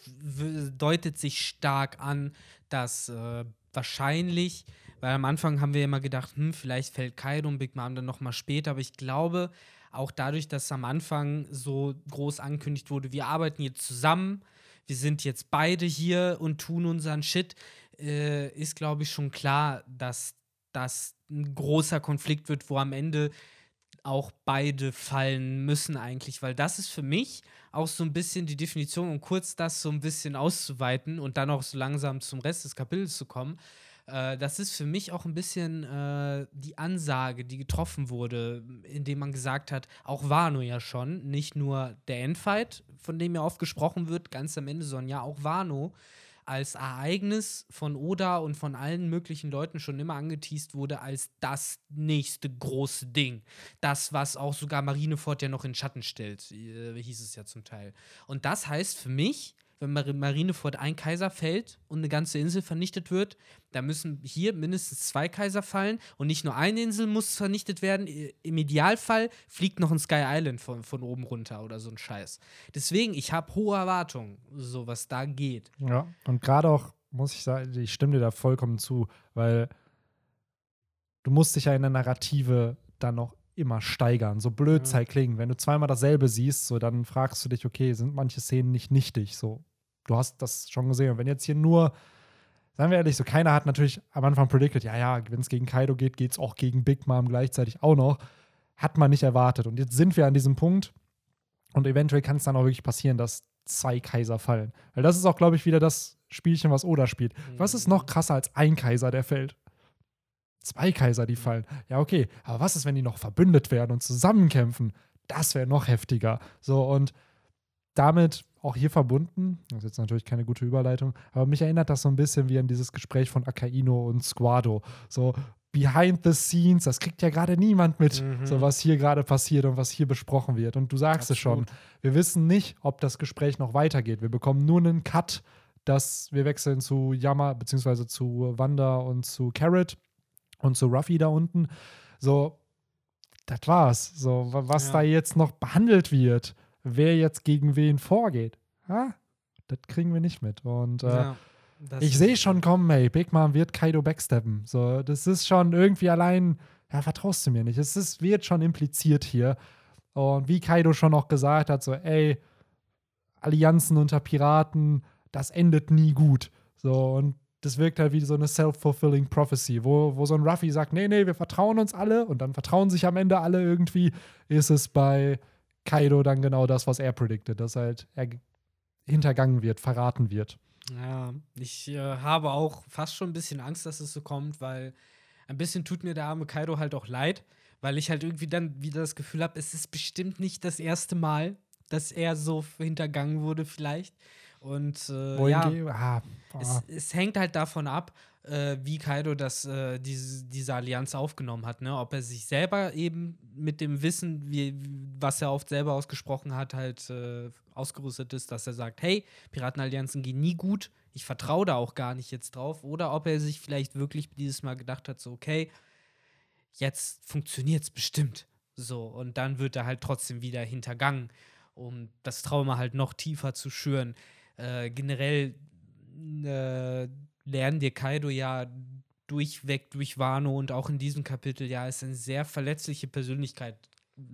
deutet sich stark an, dass äh, wahrscheinlich, weil am Anfang haben wir immer gedacht, hm, vielleicht fällt Kaido und Big Mom dann noch mal später, aber ich glaube, auch dadurch, dass am Anfang so groß angekündigt wurde, wir arbeiten jetzt zusammen, wir sind jetzt beide hier und tun unseren Shit, äh, ist, glaube ich, schon klar, dass das ein großer Konflikt wird, wo am Ende auch beide fallen müssen eigentlich, weil das ist für mich auch so ein bisschen die Definition, um kurz das so ein bisschen auszuweiten und dann auch so langsam zum Rest des Kapitels zu kommen. Äh, das ist für mich auch ein bisschen äh, die Ansage, die getroffen wurde, indem man gesagt hat, auch Wano ja schon, nicht nur der Endfight, von dem ja oft gesprochen wird, ganz am Ende, sondern ja auch Wano als Ereignis von Oda und von allen möglichen Leuten schon immer angeteased wurde als das nächste große Ding. Das, was auch sogar Marineford ja noch in Schatten stellt, äh, hieß es ja zum Teil. Und das heißt für mich, wenn Mar Marineford ein Kaiser fällt und eine ganze Insel vernichtet wird, da müssen hier mindestens zwei Kaiser fallen und nicht nur eine Insel muss vernichtet werden. Im Idealfall fliegt noch ein Sky Island von, von oben runter oder so ein Scheiß. Deswegen, ich habe hohe Erwartungen, so was da geht. Ja, und gerade auch, muss ich sagen, ich stimme dir da vollkommen zu, weil du musst dich ja in der Narrative dann noch immer steigern. So blöd ja. klingen. Wenn du zweimal dasselbe siehst, so dann fragst du dich, okay, sind manche Szenen nicht nichtig? So, du hast das schon gesehen. Und wenn jetzt hier nur, seien wir ehrlich, so keiner hat natürlich am Anfang predicted, ja, ja, wenn es gegen Kaido geht, geht es auch gegen Big Mom gleichzeitig auch noch. Hat man nicht erwartet. Und jetzt sind wir an diesem Punkt. Und eventuell kann es dann auch wirklich passieren, dass zwei Kaiser fallen. Weil das ist auch, glaube ich, wieder das Spielchen, was Oda spielt. Mhm. Was ist noch krasser als ein Kaiser, der fällt? Zwei Kaiser, die fallen. Ja, okay. Aber was ist, wenn die noch verbündet werden und zusammenkämpfen? Das wäre noch heftiger. So, und damit auch hier verbunden, das ist jetzt natürlich keine gute Überleitung, aber mich erinnert das so ein bisschen wie an dieses Gespräch von Akaino und Squado. So behind the scenes, das kriegt ja gerade niemand mit, mhm. so was hier gerade passiert und was hier besprochen wird. Und du sagst Absolut. es schon, wir wissen nicht, ob das Gespräch noch weitergeht. Wir bekommen nur einen Cut, dass wir wechseln zu Yama, beziehungsweise zu Wanda und zu Carrot und zu Ruffy da unten. So, das war's. So, was ja. da jetzt noch behandelt wird wer jetzt gegen wen vorgeht. Ja, das kriegen wir nicht mit. Und äh, ja, ich sehe schon kommen, ey, Big Mom wird Kaido backsteppen. So, das ist schon irgendwie allein, ja, vertraust du mir nicht. Es ist, wird schon impliziert hier. Und wie Kaido schon auch gesagt hat, so, ey, Allianzen unter Piraten, das endet nie gut. So, und das wirkt halt wie so eine self-fulfilling prophecy, wo, wo so ein Ruffy sagt, nee, nee, wir vertrauen uns alle und dann vertrauen sich am Ende alle irgendwie, ist es bei Kaido dann genau das, was er prediktet, dass halt er hintergangen wird, verraten wird. Ja, ich äh, habe auch fast schon ein bisschen Angst, dass es so kommt, weil ein bisschen tut mir der arme Kaido halt auch leid, weil ich halt irgendwie dann wieder das Gefühl habe, es ist bestimmt nicht das erste Mal, dass er so hintergangen wurde, vielleicht. Und äh, ja, ah, es, es, hängt halt davon ab, äh, wie Kaido das, äh, diese, diese Allianz aufgenommen hat. Ne? Ob er sich selber eben mit dem Wissen, wie, was er oft selber ausgesprochen hat, halt äh, ausgerüstet ist, dass er sagt, hey, Piratenallianzen gehen nie gut, ich vertraue da auch gar nicht jetzt drauf. Oder ob er sich vielleicht wirklich dieses Mal gedacht hat, so, okay, jetzt funktioniert es bestimmt. So, und dann wird er halt trotzdem wieder hintergangen, um das Trauma halt noch tiefer zu schüren. Äh, generell äh, lernen dir Kaido ja durchweg durch Wano und auch in diesem Kapitel ja ist eine sehr verletzliche Persönlichkeit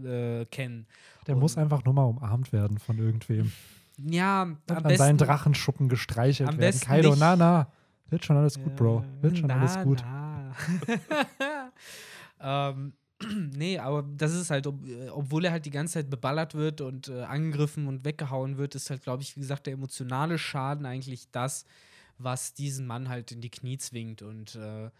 äh, kennen. Der und muss einfach nur mal umarmt werden von irgendwem. Ja, und am an besten, seinen Drachenschuppen gestreichelt am werden. Kaido, nicht. na, na, wird schon alles gut, Bro. Wird schon na, alles gut. ähm, nee, aber das ist halt, ob, obwohl er halt die ganze Zeit beballert wird und äh, angegriffen und weggehauen wird, ist halt, glaube ich, wie gesagt, der emotionale Schaden eigentlich das, was diesen Mann halt in die Knie zwingt. Und äh,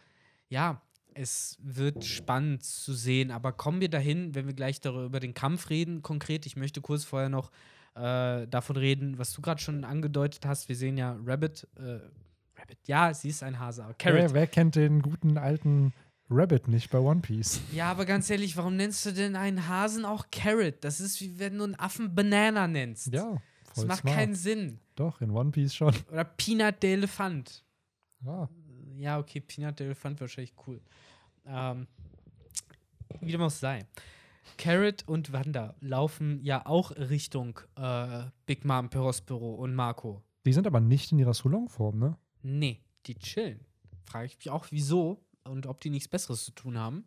ja, es wird spannend zu sehen. Aber kommen wir dahin, wenn wir gleich darüber über den Kampf reden, konkret. Ich möchte kurz vorher noch äh, davon reden, was du gerade schon angedeutet hast. Wir sehen ja Rabbit. Äh, Rabbit, ja, sie ist ein Hase. Carrot. Wer, wer kennt den guten alten Rabbit nicht bei One Piece? Ja, aber ganz ehrlich, warum nennst du denn einen Hasen auch Carrot? Das ist wie wenn du einen Affen Banana nennst. Ja. Voll das macht smart. keinen Sinn. Doch, in One Piece schon. Oder Peanut der Elefant. Ja. Ja, okay, Peanut der Elefant wahrscheinlich cool. Ähm, wie dem auch sei. Carrot und Wanda laufen ja auch Richtung äh, Big Mom, Perospero und Marco. Die sind aber nicht in ihrer Solong-Form, ne? Nee, die chillen. Frage ich mich auch, wieso und ob die nichts Besseres zu tun haben.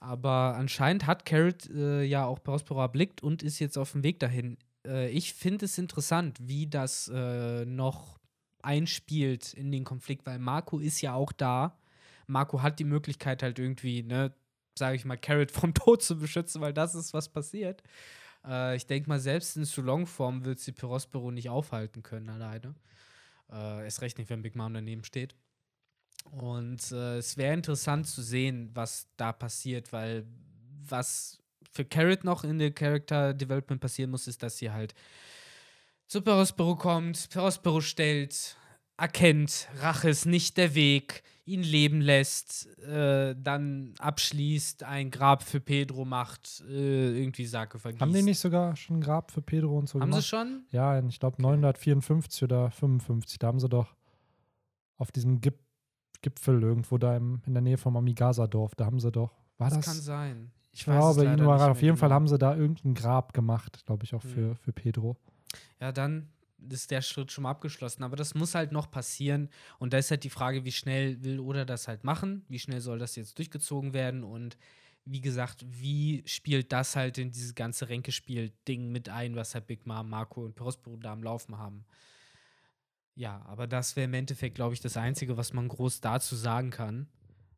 Aber anscheinend hat Carrot äh, ja auch Perospero erblickt und ist jetzt auf dem Weg dahin äh, ich finde es interessant, wie das äh, noch einspielt in den Konflikt, weil Marco ist ja auch da. Marco hat die Möglichkeit halt irgendwie, ne, sage ich mal, Carrot vom Tod zu beschützen, weil das ist, was passiert. Äh, ich denke mal, selbst in Sulong-Form wird sie Perospero nicht aufhalten können alleine. Äh, erst recht nicht, wenn Big Mom daneben steht. Und äh, es wäre interessant zu sehen, was da passiert, weil was für Carrot noch in der Character Development passieren muss, ist, dass sie halt zu Perospero kommt, Perospero stellt, erkennt, Rache ist nicht der Weg, ihn leben lässt, äh, dann abschließt, ein Grab für Pedro macht, äh, irgendwie Sake vergießt. Haben die nicht sogar schon ein Grab für Pedro und so Haben gemacht? sie schon? Ja, ich glaube 954 oder 55. Da haben sie doch auf diesem Gip Gipfel irgendwo da im, in der Nähe vom Amigasa-Dorf, da haben sie doch. War Das das? kann sein. ich weiß es glaube, Inuara, nicht auf jeden Fall genau. haben sie da irgendein Grab gemacht, glaube ich, auch Hm. für, für Pedro. Ja, dann ist der Schritt schon mal abgeschlossen. Aber das muss halt noch passieren. Und da ist halt die Frage, wie schnell will Oda das halt machen? Wie schnell soll das jetzt durchgezogen werden? Und wie gesagt, wie spielt das halt in dieses ganze Ränkespiel-Ding mit ein, was halt Big Mom, Marco und Prospero da am Laufen haben? Ja, aber das wäre im Endeffekt, glaube ich, das Einzige, was man groß dazu sagen kann.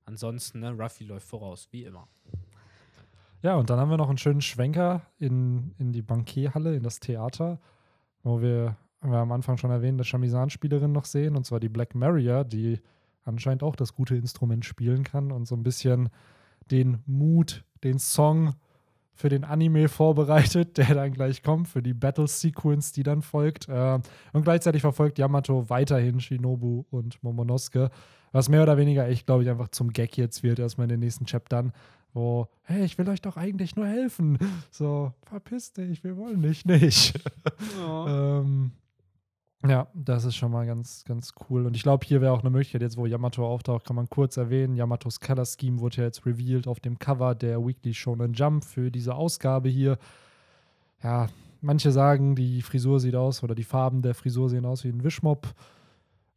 Ansonsten, ne, Ruffy läuft voraus, wie immer. Ja, und dann haben wir noch einen schönen Schwenker in, in die Bankierhalle, in das Theater, wo wir, wir am Anfang schon erwähnt, eine Chamisan-Spielerin noch sehen, und zwar die Black Maria, die anscheinend auch das gute Instrument spielen kann und so ein bisschen den Mut, den Song für den Anime vorbereitet, der dann gleich kommt, für die Battle-Sequence, die dann folgt. Äh, und gleichzeitig verfolgt Yamato weiterhin Shinobu und Momonosuke, was mehr oder weniger echt, glaube ich, einfach zum Gag jetzt wird, erstmal in den nächsten Chaptern, wo, hey, ich will euch doch eigentlich nur helfen. So, verpiss dich, wir wollen dich nicht. ähm, ja, das ist schon mal ganz, ganz cool. Und ich glaube, hier wäre auch eine Möglichkeit, jetzt wo Yamato auftaucht, kann man kurz erwähnen. Yamatos Color Scheme wurde ja jetzt revealed auf dem Cover der Weekly Shonen Jump für diese Ausgabe hier. Ja, manche sagen, die Frisur sieht aus oder die Farben der Frisur sehen aus wie ein Wischmopp.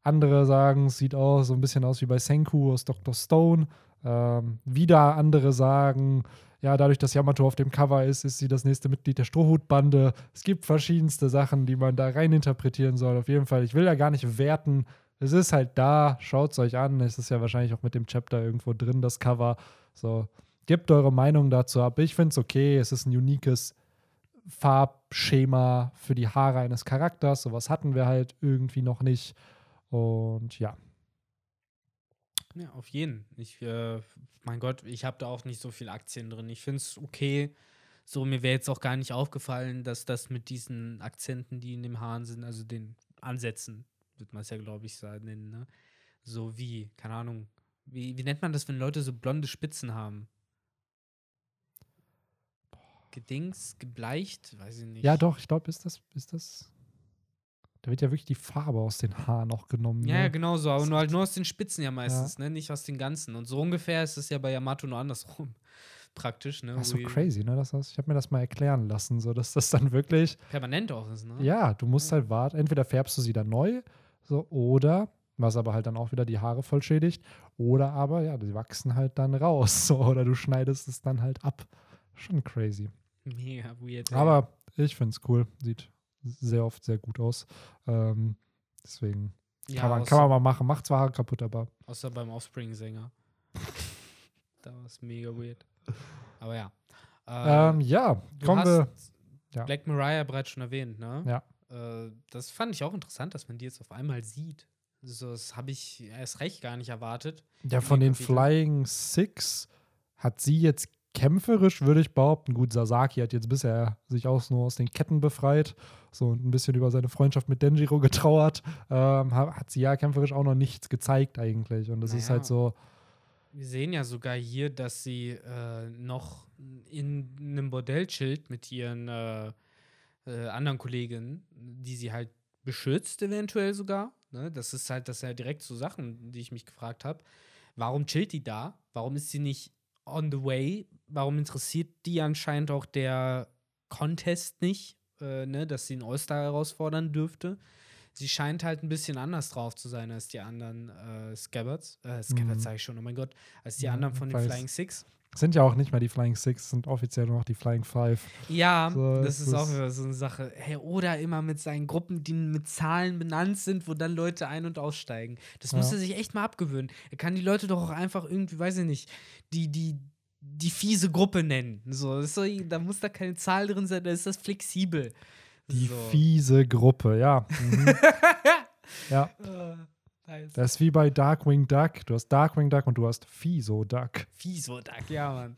Andere sagen, es sieht aus so ein bisschen aus wie bei Senku aus Dr. Stone. Ähm, wieder andere sagen, ja, dadurch, dass Yamato auf dem Cover ist, ist sie das nächste Mitglied der Strohhutbande. Es gibt verschiedenste Sachen, die man da rein interpretieren soll. Auf jeden Fall, ich will da gar nicht werten. Es ist halt da, schaut es euch an. Es ist ja wahrscheinlich auch mit dem Chapter irgendwo drin, das Cover. So, gebt eure Meinung dazu ab. Ich finde es okay. Es ist ein uniques Farbschema für die Haare eines Charakters. Sowas hatten wir halt irgendwie noch nicht. Und ja, Ja, auf jeden. Ich, äh, mein Gott, ich habe da auch nicht so viel Aktien drin. Ich finde es okay. So, mir wäre jetzt auch gar nicht aufgefallen, dass das mit diesen Akzenten, die in dem Haaren sind, also den Ansätzen, wird man es ja, glaube ich, nennen, ne? So wie, keine Ahnung, wie, wie nennt man das, wenn Leute so blonde Spitzen haben? Gedings, gebleicht, weiß ich nicht. ja doch, ich glaube, ist das, ist das. Da wird ja wirklich die Farbe aus den Haaren auch genommen. Ja, ne? ja, genau so, aber Das nur halt nur aus den Spitzen ja meistens, ne? Nicht aus den ganzen. Und so ungefähr ist es ja bei Yamato nur andersrum. Praktisch, ne? Das ist so crazy, ne? Das ich habe mir das mal erklären lassen, so dass das dann wirklich, Permanent auch ist, ne? ja, du musst Ja. halt warten. Entweder färbst du sie dann neu, so, oder, was aber halt dann auch wieder die Haare voll schädigt, oder aber, ja, die wachsen halt dann raus, so, oder du schneidest es dann halt ab. Schon crazy. Mega weird. ey. Aber ich finde es cool. Sieht sehr oft sehr gut aus. Ähm, deswegen ja, kann, man, kann man mal machen. Macht zwar Haare kaputt, aber außer beim Offspring-Sänger. da war es mega weird. Aber ja. ähm, ja, du kommen hast wir. ja. Black Mariah bereits schon erwähnt, ne? Ja. Äh, das fand ich auch interessant, dass man die jetzt auf einmal sieht. So, das habe ich erst recht gar nicht erwartet. Ja, von den. Flying Six hat sie jetzt kämpferisch, würde ich behaupten. Gut, Sasaki hat jetzt bisher sich auch nur aus den Ketten befreit, so ein bisschen über seine Freundschaft mit Denjiro getrauert. Ähm, ha- hat sie ja kämpferisch auch noch nichts gezeigt eigentlich. Und das ist Naja. halt so, Wir sehen ja sogar hier, dass sie äh, noch in einem Bordell chillt mit ihren äh, äh, anderen Kolleginnen, die sie halt beschützt, eventuell sogar. Ne? Das ist halt, das sind ja direkt so Sachen, die ich mich gefragt habe. Warum chillt die da? Warum ist sie nicht on the way? Warum interessiert die anscheinend auch der Contest nicht, äh, ne? dass sie einen All-Star herausfordern dürfte? Sie scheint halt ein bisschen anders drauf zu sein als die anderen äh, Scabbards. Äh, Scabbards Mhm. sage ich schon, oh mein Gott. Als die Ja, anderen von den weiß. Flying Six. Sind ja auch nicht mehr die Flying Six, sind offiziell nur noch die Flying Five. Ja, So, das ist auch wieder so eine Sache. Hey, oder immer mit seinen Gruppen, die mit Zahlen benannt sind, wo dann Leute ein- und aussteigen. Das Ja. muss er sich echt mal abgewöhnen. Er kann die Leute doch auch einfach irgendwie, weiß ich nicht, die, die, die fiese Gruppe nennen. So, so, da muss da keine Zahl drin sein, da ist das flexibel. Die so. fiese Gruppe, ja. Mhm. ja. Scheiße. Das ist wie bei Darkwing Duck. Du hast Darkwing Duck und du hast Fiso Duck. Fiso Duck, ja, Mann.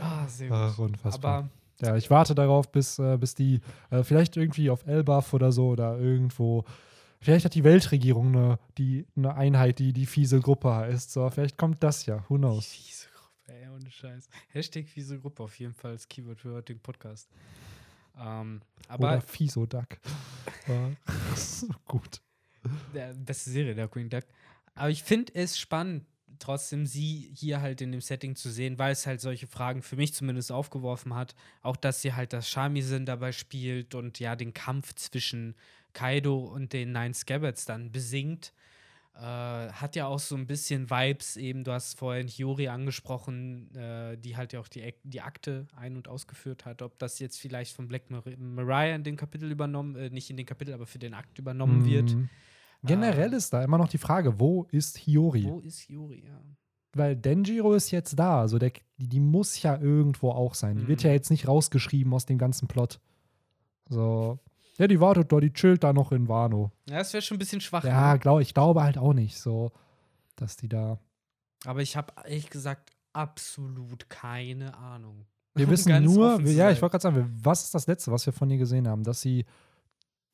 Ah, sehr gut. Ach, unfassbar. Aber Ja, ich warte darauf, bis, äh, bis die äh, vielleicht irgendwie auf Elbaf oder so oder irgendwo. Vielleicht hat die Weltregierung eine, die, eine Einheit, die die fiese Gruppe heißt. So, vielleicht kommt das ja. Who die knows? fiese Gruppe, ey, ohne Scheiß. Hashtag fiese Gruppe auf jeden Fall als Keyword für heutigen Podcast. Ähm, aber Oder Fiso Duck. So gut. Der beste Serie, der Queen Duck. Aber ich finde es spannend, trotzdem sie hier halt in dem Setting zu sehen, weil es halt solche Fragen für mich zumindest aufgeworfen hat. Auch, dass sie halt das Shamisen dabei spielt und ja den Kampf zwischen Kaido und den Nine Scabbards dann besingt. Äh, hat ja auch so ein bisschen Vibes, eben, du hast vorhin Hiyori angesprochen, äh, die halt ja auch die, die Akte ein- und ausgeführt hat. Ob das jetzt vielleicht von Black Mar Mariah in den Kapitel übernommen, äh, nicht in den Kapitel, aber für den Akt übernommen wird. Generell Ah. ist da immer noch die Frage, wo ist Hiyori? Wo ist Hiyori? Ja. Weil Denjiro ist jetzt da. Also der, die, muss ja irgendwo auch sein. Die wird Mhm. ja jetzt nicht rausgeschrieben aus dem ganzen Plot. So. Ja, die wartet da, die chillt da noch in Wano. Ja, das wäre schon ein bisschen schwach. Ja, ne? glaub, ich glaube halt auch nicht so, dass die da. Aber ich habe ehrlich gesagt absolut keine Ahnung. Wir wissen nur, zu ja, ich wollte gerade sagen, wir- was ist das Letzte, was wir von ihr gesehen haben? Dass sie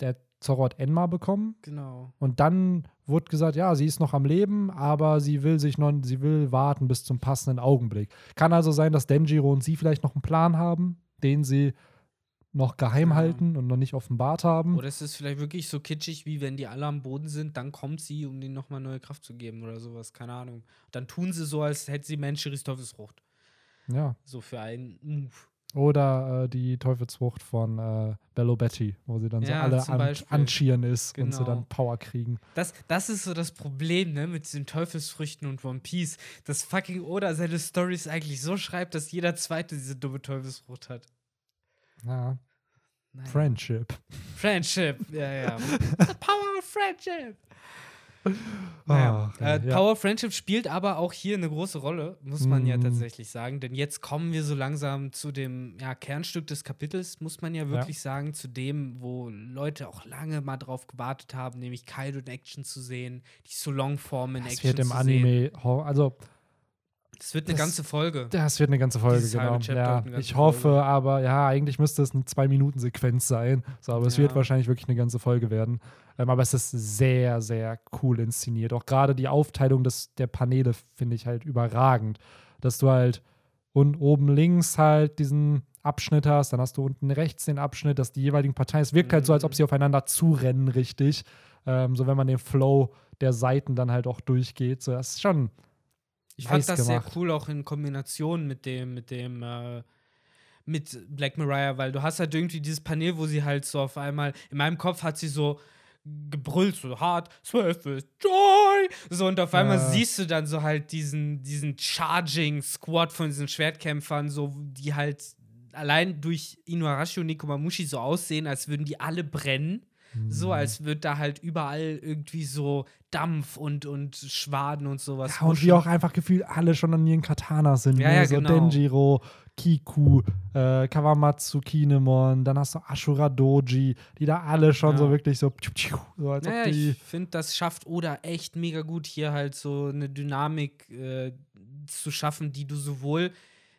der Zorro hat Enma bekommen Genau. und dann wurde gesagt, ja, sie ist noch am Leben, aber sie will sich noch, sie will warten bis zum passenden Augenblick. Kann also sein, dass Denjiro und sie vielleicht noch einen Plan haben, den sie noch geheim Ja. halten und noch nicht offenbart haben. Oder es ist vielleicht wirklich so kitschig, wie wenn die alle am Boden sind, dann kommt sie, um denen nochmal neue Kraft zu geben oder sowas. Keine Ahnung. Dann tun sie so, als hätte sie Menscheris Teufelsfrucht. Ja. So für einen Move. Oder äh, die Teufelsfrucht von äh, Bello Betty, wo sie dann so Ja, alle zum an, anschieren ist und sie Genau. dann Power kriegen. Das, das ist so das Problem, ne, mit diesen Teufelsfrüchten und One Piece, dass fucking Oda seine Stories eigentlich so schreibt, dass jeder Zweite diese dumme Teufelsfrucht hat. Ja, Naja. Friendship. Friendship, ja, ja. The power of Friendship. Naja, Ach, äh, ja. Power Friendship spielt aber auch hier eine große Rolle, muss man ja Mm. tatsächlich sagen. Denn jetzt kommen wir so langsam zu dem ja, Kernstück des Kapitels, muss man ja wirklich sagen, zu dem, wo Leute auch lange mal drauf gewartet haben, nämlich Kaido in Action zu sehen, die so Longform in Das Action wird im zu sehen. Anime, ho- also Das wird eine Das- ganze Folge. das wird eine ganze Folge, Dieses genau. Ja, ich hoffe, Folge. aber ja, eigentlich müsste es eine Zwei-Minuten-Sequenz sein. So, aber es Ja. wird wahrscheinlich wirklich eine ganze Folge werden. Ähm, aber es ist sehr, sehr cool inszeniert. Auch gerade die Aufteilung des, der Paneele finde ich halt überragend. Dass du halt und oben links halt diesen Abschnitt hast, dann hast du unten rechts den Abschnitt, dass die jeweiligen Parteien, es wirkt halt so, als ob Mhm. sie aufeinander zurennen, richtig. Ähm, so wenn man den Flow der Seiten dann halt auch durchgeht. So, das ist schon Ich fand das gemacht. sehr cool, auch in Kombination mit dem, mit dem, äh, mit Black Mariah, weil du hast halt irgendwie dieses Panel, wo sie halt so auf einmal, in meinem Kopf hat sie so gebrüllt, so hart, Swift is Joy! So, und auf einmal Ja. siehst du dann so halt diesen, diesen Charging-Squad von diesen Schwertkämpfern, so, die halt allein durch Inuarashi und Nikomamushi so aussehen, als würden die alle brennen. So, als wird da halt überall irgendwie so Dampf und, und Schwaden und sowas. Ja, und wie auch einfach gefühlt alle schon an ihren Katanas sind. Ja, ne? ja, so genau. Denjiro, Kiku, äh, Kawamatsu, Kinemon, dann hast du Ashura Doji, die da alle schon Ja. so wirklich so, tschiu, tschiu, so als Naja, ob die. ich finde, das schafft Oda echt mega gut, hier halt so eine Dynamik äh, zu schaffen, die du sowohl,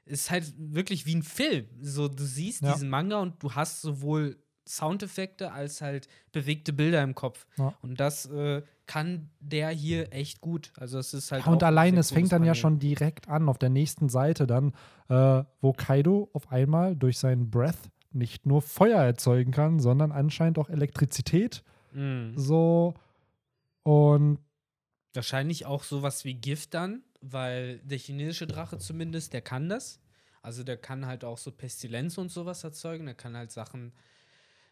ist halt wirklich wie ein Film. So, du siehst Ja. diesen Manga und du hast sowohl Soundeffekte als halt bewegte Bilder im Kopf. Ja. Und das äh, kann der hier echt gut. Also es ist halt. Ja, und allein, es fängt dann ja Panel. schon direkt an, auf der nächsten Seite dann, äh, wo Kaido auf einmal durch seinen Breath nicht nur Feuer erzeugen kann, sondern anscheinend auch Elektrizität. Mhm. So. Und Wahrscheinlich auch sowas wie Gift dann, weil der chinesische Drache zumindest, der kann das. Also der kann halt auch so Pestilenz und sowas erzeugen. Der kann halt Sachen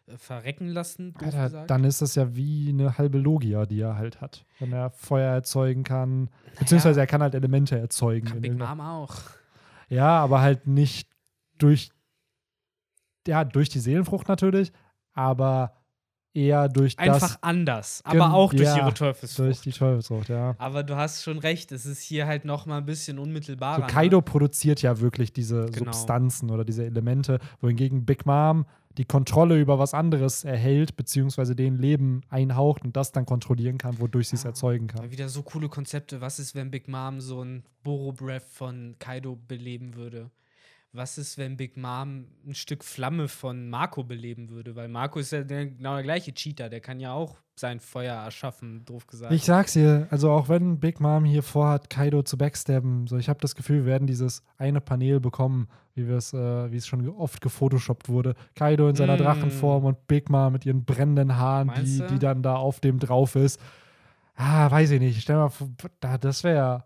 äh, verrecken lassen. Alter, dann ist das ja wie eine halbe Logia, die er halt hat. Wenn er Feuer erzeugen kann. Beziehungsweise er kann halt Elemente erzeugen. kann Big Mom auch. Ja, aber halt nicht durch, ja, durch die Seelenfrucht natürlich, aber eher durch Einfach das, anders, Gen- aber auch durch ja, ihre durch Teufelsfrucht. die Teufelsfrucht, ja. Aber du hast schon recht, es ist hier halt noch mal ein bisschen unmittelbarer. So Kaido produziert ja wirklich diese Genau. Substanzen oder diese Elemente, wohingegen Big Mom, die Kontrolle über was anderes erhält, beziehungsweise den Leben einhaucht und das dann kontrollieren kann, wodurch sie es Ah, erzeugen kann. wieder so coole Konzepte. Was ist, wenn Big Mom so ein Boro-Breath von Kaido beleben würde? Was ist, wenn Big Mom ein Stück Flamme von Marco beleben würde? Weil Marco ist ja der, genau der gleiche Cheater. Der kann ja auch sein Feuer erschaffen, doof gesagt. Ich sag's dir, also auch wenn Big Mom hier vorhat, Kaido zu backstabben, so ich habe das Gefühl, wir werden dieses eine Panel bekommen, wie es, äh, wie es schon oft gefotoshoppt wurde. Kaido in seiner Mm. Drachenform und Big Mom mit ihren brennenden Haaren, Meinst die, du? die dann da auf dem drauf ist. Ah, weiß ich nicht. Stell mal vor, da, das wäre.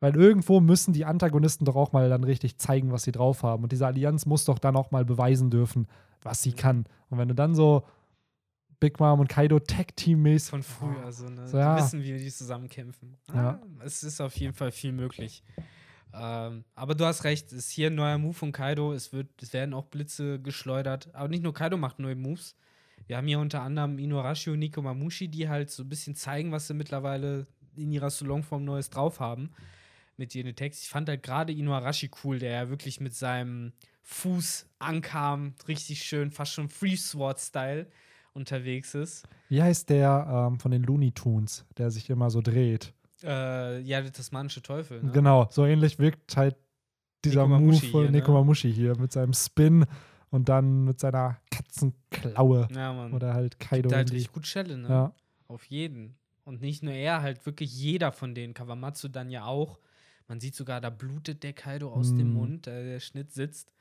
Weil irgendwo müssen die Antagonisten doch auch mal dann richtig zeigen, was sie drauf haben. Und diese Allianz muss doch dann auch mal beweisen dürfen, was sie Mhm. kann. Und wenn du dann so Big Mom und Kaido Tag-Team-mäßig von früher, so, ne? So, ja. Die wissen, wie die zusammenkämpfen. Ja. Ah, es ist auf jeden Fall viel möglich. Ähm, aber du hast recht, es ist hier ein neuer Move von Kaido. Es, wird, es werden auch Blitze geschleudert. Aber nicht nur Kaido macht neue Moves. Wir haben hier unter anderem Inuarashi und Nico Mamushi, die halt so ein bisschen zeigen, was sie mittlerweile in ihrer Solongform Neues drauf haben. Mit ihren Attacks. Ich fand halt gerade Inuarashi cool, der ja wirklich mit seinem Fuß ankam, richtig schön, fast schon Free Sword-Style unterwegs ist. Wie heißt der ähm, von den Looney Tunes, der sich immer so dreht? Äh, ja, der tasmanische Teufel. Ne? Genau, so ähnlich wirkt halt dieser Nekomamushi Move von hier, ne? Nekomamushi hier mit seinem Spin und dann mit seiner Katzenklaue. Ja, Mann. Oder halt Kaido. Gibt halt richtig gut Schelle, ne? ja. Auf jeden. Und nicht nur er, halt wirklich jeder von denen. Kawamatsu dann ja auch. Man sieht sogar, da blutet der Kaido aus dem Mm. Mund, äh, der Schnitt sitzt.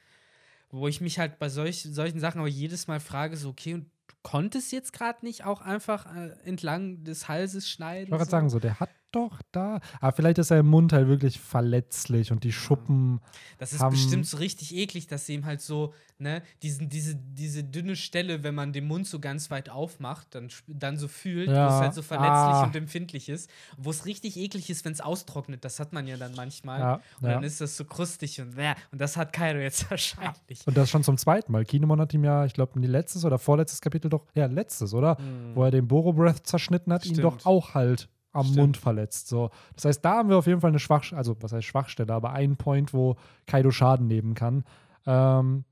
Wo ich mich halt bei solch, solchen Sachen aber jedes Mal frage, so, okay, und du konntest jetzt gerade nicht auch einfach äh, entlang des Halses schneiden? Ich wollte gerade so? sagen, so, der hat doch da. Aber vielleicht ist er im Mund halt wirklich verletzlich und die Schuppen. Das ist bestimmt so richtig eklig, dass sie ihm halt so, ne, diesen, diese, diese dünne Stelle, wenn man den Mund so ganz weit aufmacht, dann, dann so fühlt, wo Ja. es halt so verletzlich Ah. und empfindlich ist. Wo es richtig eklig ist, wenn es austrocknet. Das hat man ja dann manchmal. Ja, Und ja. dann ist das so krustig und bäh. Und das hat Kaido jetzt wahrscheinlich. Und das schon zum zweiten Mal. Kinemon hat ihm ja, ich glaube, letztes oder vorletztes Kapitel doch, ja, letztes, oder? Mhm. Wo er den Boro Breath zerschnitten hat, ihn Stimmt. doch auch halt am Stimmt. Mund verletzt. So. Das heißt, da haben wir auf jeden Fall eine Schwachstelle, also was heißt Schwachstelle, aber einen Point, wo Kaido Schaden nehmen kann. Ähm,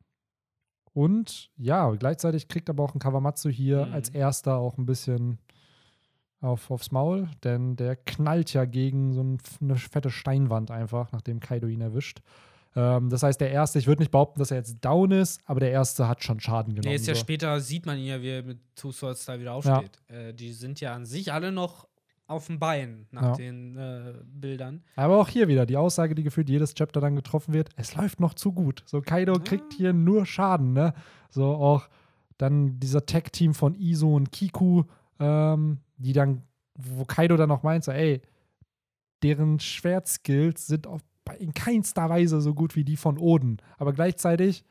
und ja, gleichzeitig kriegt aber auch ein Kawamatsu hier Mhm. als erster auch ein bisschen auf, aufs Maul, denn der knallt ja gegen so ein, eine fette Steinwand einfach, nachdem Kaido ihn erwischt. Ähm, das heißt, der erste, ich würde nicht behaupten, dass er jetzt down ist, aber der erste hat schon Schaden genommen. Nee, ist ja so. später, sieht man ihn ja, wie er mit Two Swords da wieder aufsteht. Äh, die sind ja an sich alle noch auf dem Bein nach Ja. den äh, Bildern. Aber auch hier wieder die Aussage, die gefühlt jedes Chapter dann getroffen wird: Es läuft noch zu gut. So, Kaido kriegt hier nur Schaden, ne? So auch dann dieser Tech-Team von Iso und Kiku, ähm, die dann, wo Kaido dann auch meint, so, ey, deren Schwertskills sind auf, in keinster Weise so gut wie die von Oden. Aber gleichzeitig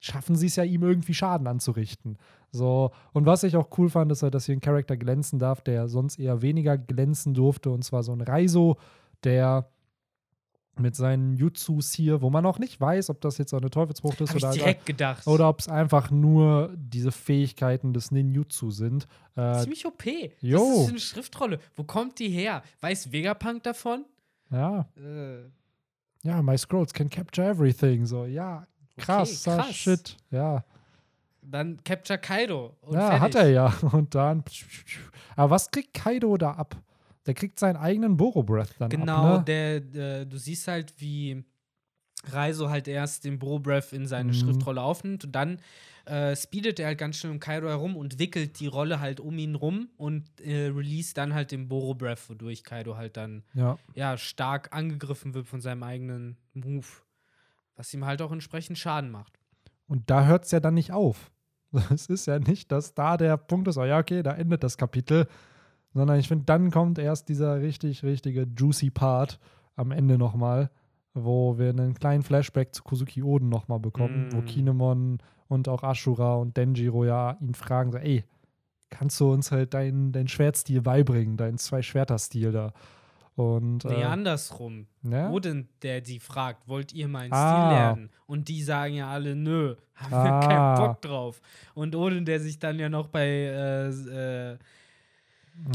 schaffen sie es ja, ihm irgendwie Schaden anzurichten. So, und was ich auch cool fand, ist halt, dass hier ein Charakter glänzen darf, der sonst eher weniger glänzen durfte, und zwar so ein Reiso, der mit seinen Jutsus hier, wo man auch nicht weiß, ob das jetzt eine Teufelsfrucht ist Hab oder, direkt gedacht. oder ob es einfach nur diese Fähigkeiten des Ninjutsu sind. Äh, Ziemlich OP. jo. Ist das für eine Schriftrolle? Wo kommt die her? Weiß Vegapunk davon? ja, Äh, ja, my scrolls can capture everything. So, ja, krass, krass. Shit. Ja, dann Capture Kaido. Ja fertig. hat er ja. Und dann. Aber was kriegt Kaido da ab? Der kriegt seinen eigenen Boro Breath dann Genau, ab. Ne? der, äh, du siehst halt, wie Reiso halt erst den Bro Breath in seine Mhm. Schriftrolle aufnimmt und dann äh, speedet er halt ganz schön um Kaido herum und wickelt die Rolle halt um ihn rum und äh, release dann halt den Boro Breath, wodurch Kaido halt dann Ja. ja stark angegriffen wird von seinem eigenen Move, was ihm halt auch entsprechend Schaden macht. Und da hört es ja dann nicht auf. Es ist ja nicht, dass da der Punkt ist, oh ja, okay, da endet das Kapitel. Sondern ich finde, dann kommt erst dieser richtig, richtige juicy Part am Ende nochmal, wo wir einen kleinen Flashback zu Kozuki Oden nochmal bekommen, wo Mm. Kinemon und auch Ashura und Denjiro ja ihn fragen, so, ey, kannst du uns halt deinen dein Schwertstil beibringen, deinen Zwei-Schwerter-Stil da? Und Nee, äh, andersrum. ja? Odin, der die fragt, wollt ihr meinen Ah. Stil lernen? Und die sagen ja alle, nö, haben wir Ah. keinen Bock drauf. Und Odin, der sich dann ja noch bei, äh, äh,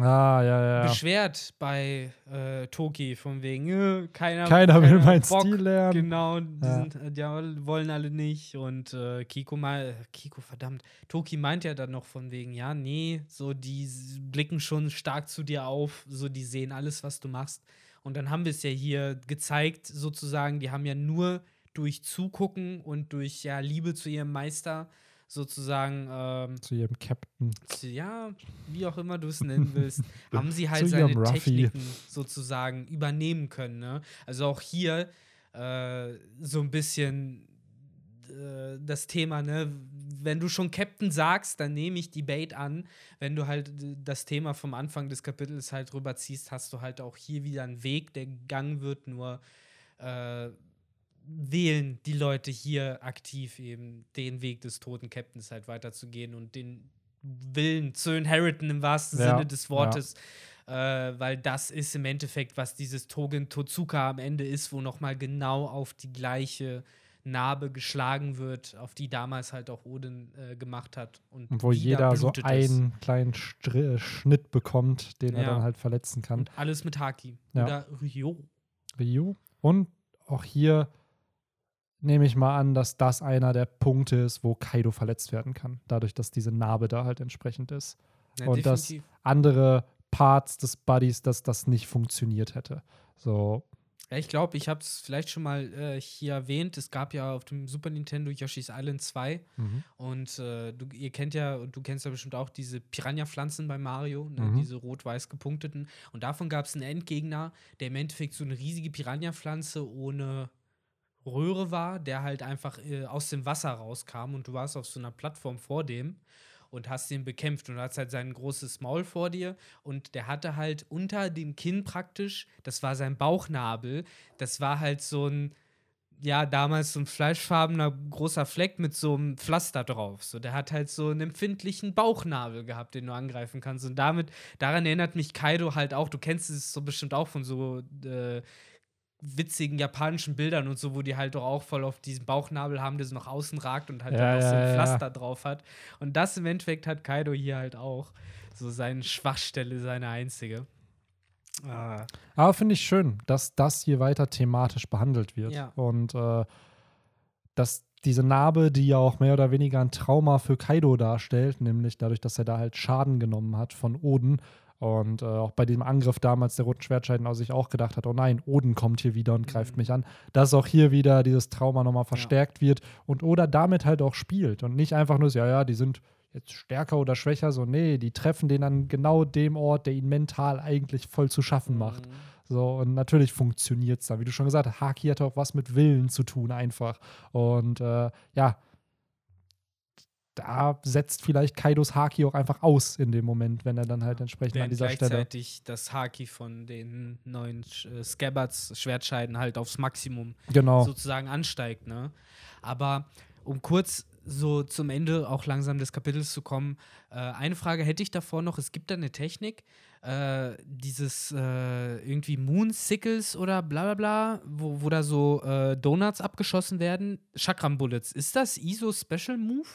Ah, ja, ja. beschwert bei äh, Toki, von wegen, äh, keiner, Keiner will meinen Bock. Stil lernen. Genau, die, Ja. sind, äh, die wollen alle nicht. Und äh, Kiko mal, Kiko, verdammt, Toki meint ja dann noch von wegen, ja, nee, so die blicken schon stark zu dir auf, so die sehen alles, was du machst. Und dann haben wir es ja hier gezeigt, sozusagen, die haben ja nur durch Zugucken und durch ja Liebe zu ihrem Meister sozusagen ähm, Zu ihrem Captain. zu- ja, wie auch immer du es nennen willst, haben sie halt seine. Techniken sozusagen übernehmen können. Ne? Also auch hier äh, so ein bisschen äh, das Thema, ne? Wenn du schon Captain sagst, dann nehme ich die Bait an. Wenn du halt das Thema vom Anfang des Kapitels halt rüberziehst, hast du halt auch hier wieder einen Weg, der gegangen wird, nur äh, wählen die Leute hier aktiv eben den Weg des toten Captains halt weiterzugehen und den Willen zu inheriten im wahrsten Ja, Sinne des Wortes. Äh, weil das ist im Endeffekt, was dieses Togen Totsuka am Ende ist, wo nochmal genau auf die gleiche Narbe geschlagen wird, auf die damals halt auch Odin äh, gemacht hat. Und, Und wo jeder so einen kleinen Str Schnitt bekommt, den er Ja. dann halt verletzen kann. Und alles mit Haki. Ja. Oder Ryo. Ryu. Und auch hier nehme ich mal an, dass das einer der Punkte ist, wo Kaido verletzt werden kann. Dadurch, dass diese Narbe da halt entsprechend ist. Ja, Und definitiv. Andere Parts des Buddies, dass das nicht funktioniert hätte. So, Ja, ich glaube, ich habe es vielleicht schon mal äh, hier erwähnt. Es gab ja auf dem Super Nintendo Yoshi's Island 2 und äh, du, ihr kennt ja, und du kennst ja bestimmt auch diese Piranha-Pflanzen bei Mario, ne? Mhm. diese rot-weiß gepunkteten. Und davon gab es einen Endgegner, der im Endeffekt so eine riesige Piranha-Pflanze ohne Röhre war, der halt einfach äh, aus dem Wasser rauskam und du warst auf so einer Plattform vor dem und hast ihn bekämpft und du hast halt sein großes Maul vor dir und der hatte halt unter dem Kinn praktisch, das war sein Bauchnabel, das war halt so ein ja, damals so ein fleischfarbener großer Fleck mit so einem Pflaster drauf. So, der hat halt so einen empfindlichen Bauchnabel gehabt, den du angreifen kannst. Und damit, daran erinnert mich Kaido halt auch, du kennst es so bestimmt auch von so äh, witzigen japanischen Bildern und so, wo die halt doch auch voll auf diesen Bauchnabel haben, der so nach außen ragt und halt Ja, dann noch so ja, ein ja. Pflaster drauf hat. Und das im Endeffekt hat Kaido hier halt auch. So seine Schwachstelle, seine einzige. Ah. Aber finde ich schön, dass das hier weiter thematisch behandelt wird. Ja. Und äh, dass diese Narbe, die ja auch mehr oder weniger ein Trauma für Kaido darstellt, nämlich dadurch, dass er da halt Schaden genommen hat von Oden. Und äh, auch bei dem Angriff damals der Roten Schwertscheiden aus sich auch gedacht hat, oh nein, Oden kommt hier wieder und greift Mhm. mich an, dass auch hier wieder dieses Trauma nochmal verstärkt wird und Oda damit halt auch spielt und nicht einfach nur so, ja, ja, die sind jetzt stärker oder schwächer, so, nee, die treffen den an genau dem Ort, der ihn mental eigentlich voll zu schaffen macht. Mhm. So, und natürlich funktioniert es dann. Wie du schon gesagt hast, Haki hat auch was mit Willen zu tun, einfach. Und äh, ja, da setzt vielleicht Kaidos Haki auch einfach aus in dem Moment, wenn er dann halt entsprechend an Während dieser Stelle. gleichzeitig das Haki von den neuen äh, Scabbards Schwertscheiden halt aufs Maximum Genau. sozusagen ansteigt, ne? Aber um kurz so zum Ende auch langsam des Kapitels zu kommen, äh, eine Frage hätte ich davor noch. Es gibt da eine Technik, äh, dieses äh, irgendwie Moon Sickles oder bla bla bla, wo, wo da so äh, Donuts abgeschossen werden. Chakram Bullets. Ist das ISO Special Move?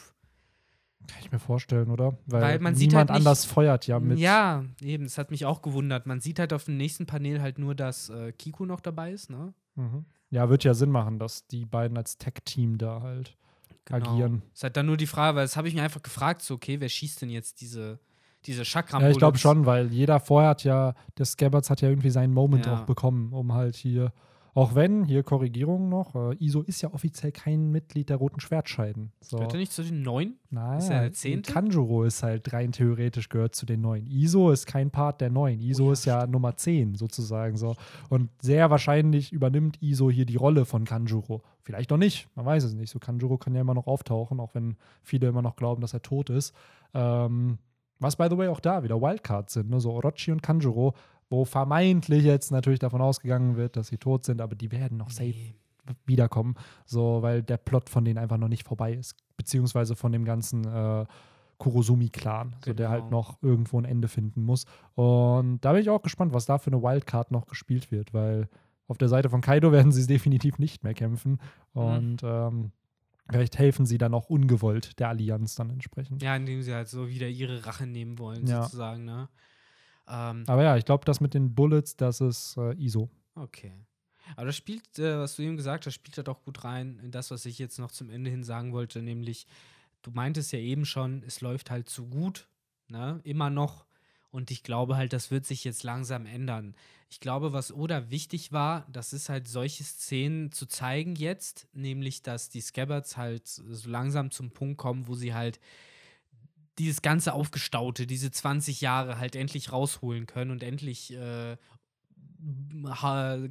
Ich mir vorstellen, oder? Weil, Weil man sieht niemand halt nicht- anders feuert ja mit. Ja, eben, das hat mich auch gewundert. Man sieht halt auf dem nächsten Panel halt nur, dass äh, Kiku noch dabei ist, ne? Mhm. Ja, wird ja Sinn machen, dass die beiden als Tech-Team da halt agieren. Ist halt dann nur die Frage, weil das habe ich mir einfach gefragt, so, okay, wer schießt denn jetzt diese, diese chakram Ja, ich glaube schon, weil jeder vorher hat ja, der Scabbards hat ja irgendwie seinen Moment Ja. auch bekommen, um halt hier, auch wenn, hier Korrigierung noch, äh, ISO ist ja offiziell kein Mitglied der Roten Schwertscheiden. So. Gehört er nicht zu den neun? Nein, Ist er der Zehnte? Kanjuro ist halt rein theoretisch gehört zu den neuen. ISO ist kein Part der neuen. ISO Oh ja, ist ja Nummer 10 sozusagen so. Und sehr wahrscheinlich übernimmt ISO hier die Rolle von Kanjuro. Vielleicht noch nicht, man weiß es nicht. So Kanjuro kann ja immer noch auftauchen, auch wenn viele immer noch glauben, dass er tot ist. Ähm, was, by the way, auch da wieder Wildcards sind, ne? so Orochi und Kanjuro, wo vermeintlich jetzt natürlich davon ausgegangen wird, dass sie tot sind, aber die werden noch safe Nee. wiederkommen, so weil der Plot von denen einfach noch nicht vorbei ist, beziehungsweise von dem ganzen äh, Kurosumi-Clan, so der Genau. halt noch irgendwo ein Ende finden muss. Und da bin ich auch gespannt, was da für eine Wildcard noch gespielt wird, weil auf der Seite von Kaido werden sie definitiv nicht mehr kämpfen Mhm. und ähm, vielleicht helfen sie dann auch ungewollt der Allianz dann entsprechend. Ja, indem sie halt so wieder ihre Rache nehmen wollen, Ja. sozusagen, ne? Ähm, Aber ja, ich glaube, das mit den Bullets, das ist äh, ISO. Okay. Aber das spielt, äh, was du eben gesagt hast, spielt halt auch gut rein in das, was ich jetzt noch zum Ende hin sagen wollte, nämlich, du meintest ja eben schon, es läuft halt zu gut, ne? Immer noch. Und ich glaube halt, das wird sich jetzt langsam ändern. Ich glaube, was Oda wichtig war, das ist halt solche Szenen zu zeigen jetzt, nämlich, dass die Scabbards halt so langsam zum Punkt kommen, wo sie halt dieses ganze Aufgestaute, diese 20 Jahre halt endlich rausholen können und endlich äh,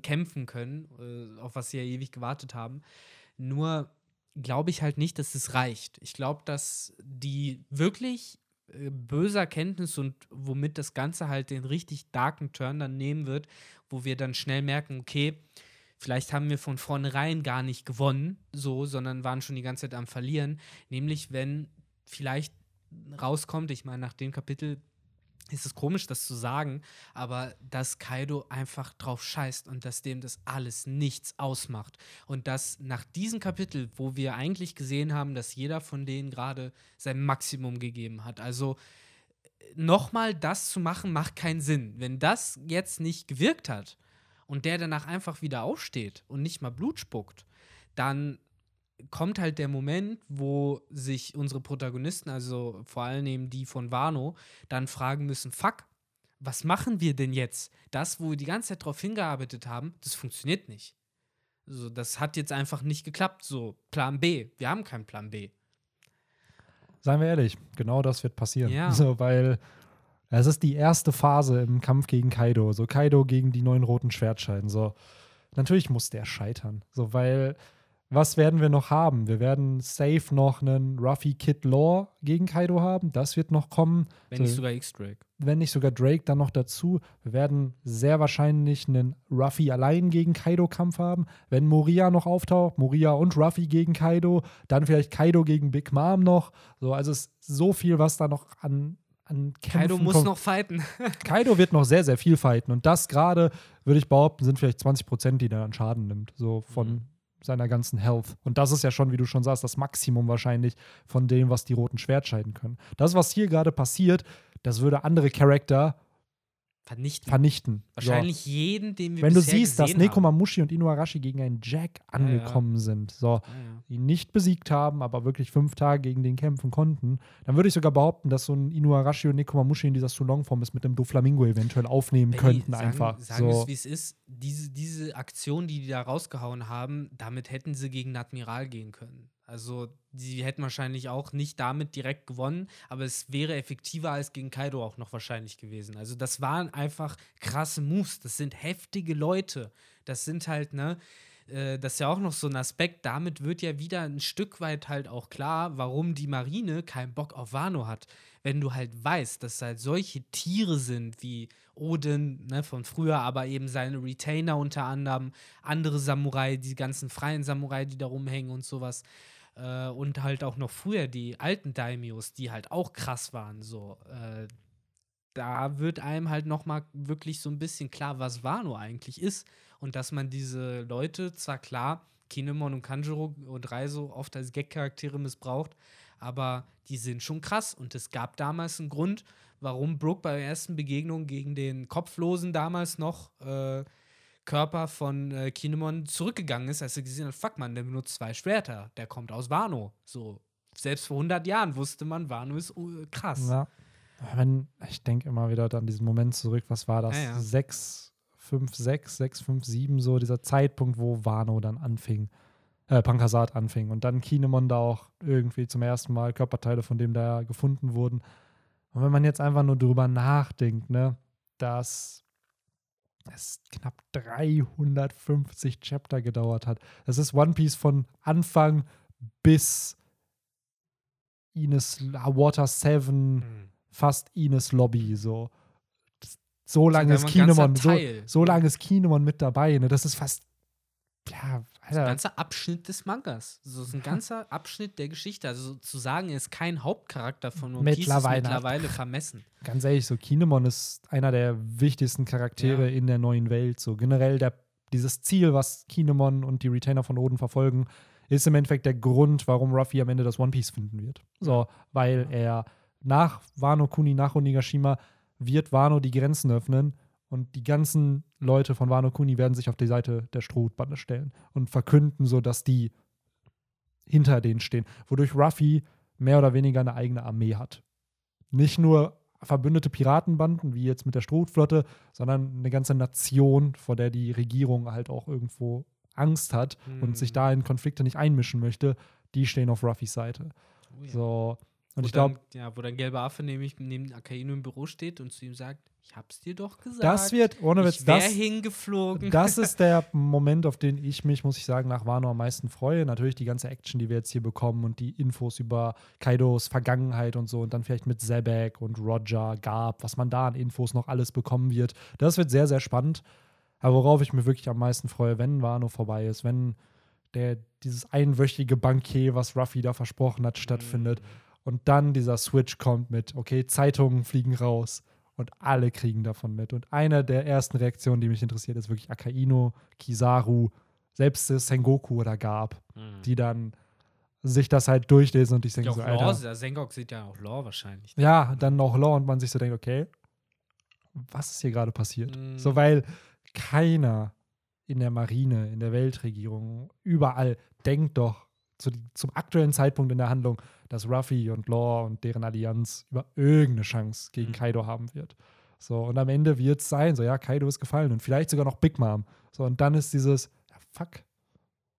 kämpfen können, äh, auf was sie ja ewig gewartet haben. Nur glaube ich halt nicht, dass es reicht. Ich glaube, dass die wirklich äh, böse Erkenntnis und womit das Ganze halt den richtig darken Turn dann nehmen wird, wo wir dann schnell merken, okay, vielleicht haben wir von vornherein gar nicht gewonnen, so, sondern waren schon die ganze Zeit am Verlieren. Nämlich, wenn vielleicht rauskommt, ich meine, nach dem Kapitel ist es komisch, das zu sagen, aber dass Kaido einfach drauf scheißt und dass dem das alles nichts ausmacht. Und dass nach diesem Kapitel, wo wir eigentlich gesehen haben, dass jeder von denen gerade sein Maximum gegeben hat, also nochmal das zu machen, macht keinen Sinn. Wenn das jetzt nicht gewirkt hat und der danach einfach wieder aufsteht und nicht mal Blut spuckt, dann kommt halt der Moment, wo sich unsere Protagonisten, also vor allem die von Wano, dann fragen müssen: Fuck, was machen wir denn jetzt? Das, wo wir die ganze Zeit darauf hingearbeitet haben, das funktioniert nicht. So, das hat jetzt einfach nicht geklappt. So, Plan B. Wir haben keinen Plan B. Seien wir ehrlich, genau das wird passieren. Ja. So, weil es ist die erste Phase im Kampf gegen Kaido. So, Kaido gegen die neuen roten Schwertscheiden. So, natürlich muss der scheitern. So, weil was werden wir noch haben? Wir werden safe noch einen Ruffy Kid Law gegen Kaido haben. Das wird noch kommen. Wenn So, nicht sogar X-Drake. wenn nicht sogar Drake dann noch dazu. Wir werden sehr wahrscheinlich einen Ruffy allein gegen Kaido-Kampf haben. Wenn Moria noch auftaucht, Moria und Ruffy gegen Kaido, dann vielleicht Kaido gegen Big Mom noch. So, also es ist so viel, was da noch an, Kaido muss kommt. noch fighten. Kaido wird noch sehr, sehr viel fighten. Und das gerade, würde ich behaupten, sind vielleicht 20 Prozent, die der an Schaden nimmt. So von Mhm. Seiner ganzen Health. Und das ist ja schon, wie du schon sagst, das Maximum wahrscheinlich von dem, was die roten Schwertscheiden können. Das, was hier gerade passiert, das würde andere Charakter Vernichten. vernichten. Wahrscheinlich jeden, den wir So. Wenn du siehst, dass Nekomamushi und Inuarashi gegen einen Jack Ja, ja. angekommen sind, so. Ja, ja. ihn nicht besiegt haben, aber wirklich fünf Tage gegen den kämpfen konnten, dann würde ich sogar behaupten, dass so ein Inuarashi und Nekomamushi in dieser Sulong-Form es mit dem Doflamingo eventuell aufnehmen Benny, könnten sagen, einfach. Sagen wir so. es, wie es ist. Diese, diese Aktion, die die da rausgehauen haben, damit hätten sie gegen Admiral gehen können. Also, sie hätten wahrscheinlich auch nicht damit direkt gewonnen, aber es wäre effektiver als gegen Kaido auch noch wahrscheinlich gewesen. Also, das waren einfach krasse Moves. Das sind heftige Leute. Das sind halt, ne, äh, das ist ja auch noch so ein Aspekt. Damit wird ja wieder ein Stück weit halt auch klar, warum die Marine keinen Bock auf Wano hat. Wenn du halt weißt, dass halt solche Tiere sind wie Odin ne, von früher, aber eben seine Retainer unter anderem, andere Samurai, die ganzen freien Samurai, die da rumhängen und sowas. Äh, und halt auch noch früher die alten Daimios, die halt auch krass waren. So, äh, da wird einem halt noch mal wirklich so ein bisschen klar, was Wano eigentlich ist und dass man diese Leute zwar klar Kinemon und Kanjuro und Reiso oft als Gag-Charaktere missbraucht, aber die sind schon krass und es gab damals einen Grund, warum Brooke bei der ersten Begegnung gegen den Kopflosen damals noch äh, Körper von äh, Kinemon zurückgegangen ist, als er gesehen hat, fuck man, der benutzt zwei Schwerter, der kommt aus Wano. So, selbst vor 100 Jahren wusste man, Wano ist uh, krass. Ja. Wenn, ich denke immer wieder an diesen Moment zurück, was war das? Ja, ja. 6, 5, 6, 6, 5, 7, so dieser Zeitpunkt, wo Wano dann anfing, äh, Pankasat anfing und dann Kinemon da auch irgendwie zum ersten Mal Körperteile von dem da gefunden wurden. Und wenn man jetzt einfach nur drüber nachdenkt, ne, dass es knapp 350 Chapter gedauert hat. Das ist One Piece von Anfang bis Ines Water 7 Mhm. fast Ines Lobby. So, so lange ist Kinemon, so, so lange ist Kinemon mit dabei. Ne? Das ist fast, ja, Das ist ein ganzer Abschnitt des Mangas. So ist ein ganzer Abschnitt der Geschichte. Also zu sagen, er ist kein Hauptcharakter von One Piece, ist Mittlerweile. mittlerweile vermessen. ganz ehrlich, so Kinemon ist einer der wichtigsten Charaktere Ja. in der neuen Welt. So generell der, dieses Ziel, was Kinemon und die Retainer von Oden verfolgen, ist im Endeffekt der Grund, warum Ruffy am Ende das One Piece finden wird. So, weil er nach Wano Kuni, nach Onigashima wird Wano die Grenzen öffnen und die ganzen Leute von Wano Kuni werden sich auf die Seite der Strohbande stellen und verkünden so, dass die hinter denen stehen, wodurch Ruffy mehr oder weniger eine eigene Armee hat. Nicht nur verbündete Piratenbanden, wie jetzt mit der Strohflotte, sondern eine ganze Nation, vor der die Regierung halt auch irgendwo Angst hat Mhm. und sich da in Konflikte nicht einmischen möchte, die stehen auf Ruffys Seite. Oh ja. So. Und wo ich glaube, ja, wo dann gelber Affe nämlich neben Akainu im Büro steht und zu ihm sagt, ich hab's dir doch gesagt. das wird, ohne Witz, das, hingeflogen. das ist der Moment, auf den ich mich, muss ich sagen, nach Wano am meisten freue. Natürlich die ganze Action, die wir jetzt hier bekommen und die Infos über Kaidos Vergangenheit und so und dann vielleicht mit Zebek und Roger, Garb, was man da an Infos noch alles bekommen wird. Das wird sehr, sehr spannend. Aber worauf ich mich wirklich am meisten freue, wenn Wano vorbei ist, wenn der, dieses einwöchige Bankier, was Ruffy da versprochen hat, stattfindet und dann dieser Switch kommt mit, okay, Zeitungen fliegen raus und alle kriegen davon mit. Und eine der ersten Reaktionen, die mich interessiert, ist wirklich Akaino, Kizaru, selbst Sengoku oder Gab, Mhm. die dann sich das halt durchlesen und ich ja, denke so, Alter. der Sengok sieht ja auch Law wahrscheinlich. Ja, dann auch Law und man sich so denkt, okay, was ist hier gerade passiert? Mhm. So, weil keiner in der Marine, in der Weltregierung, überall denkt doch zu, zum aktuellen Zeitpunkt in der Handlung, dass Ruffy und Law und deren Allianz über irgendeine Chance gegen Mhm. Kaido haben wird. So, und am Ende wird es sein, so, ja, Kaido ist gefallen und vielleicht sogar noch Big Mom. So, und dann ist dieses, ja, fuck.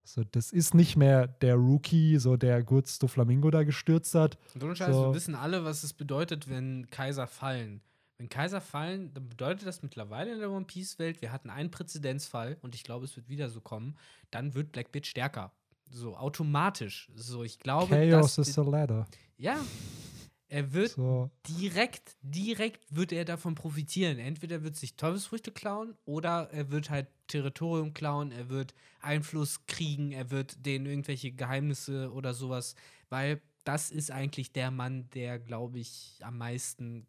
So, das ist nicht mehr der Rookie, so der Gurz do Flamingo da gestürzt hat. Und ohne Scheiß, So. wir wissen alle, was es bedeutet, wenn Kaiser fallen. Wenn Kaiser fallen, dann bedeutet das mittlerweile in der One Piece-Welt, wir hatten einen Präzedenzfall und ich glaube, es wird wieder so kommen, dann wird Blackbeard stärker. So automatisch. So, ich glaube, Chaos dass is the ladder. ja, er wird So, direkt, direkt wird er davon profitieren. Entweder wird sich Teufelsfrüchte klauen oder er wird halt Territorium klauen, er wird Einfluss kriegen, er wird denen irgendwelche Geheimnisse oder sowas, weil das ist eigentlich der Mann, der, glaube ich, am meisten.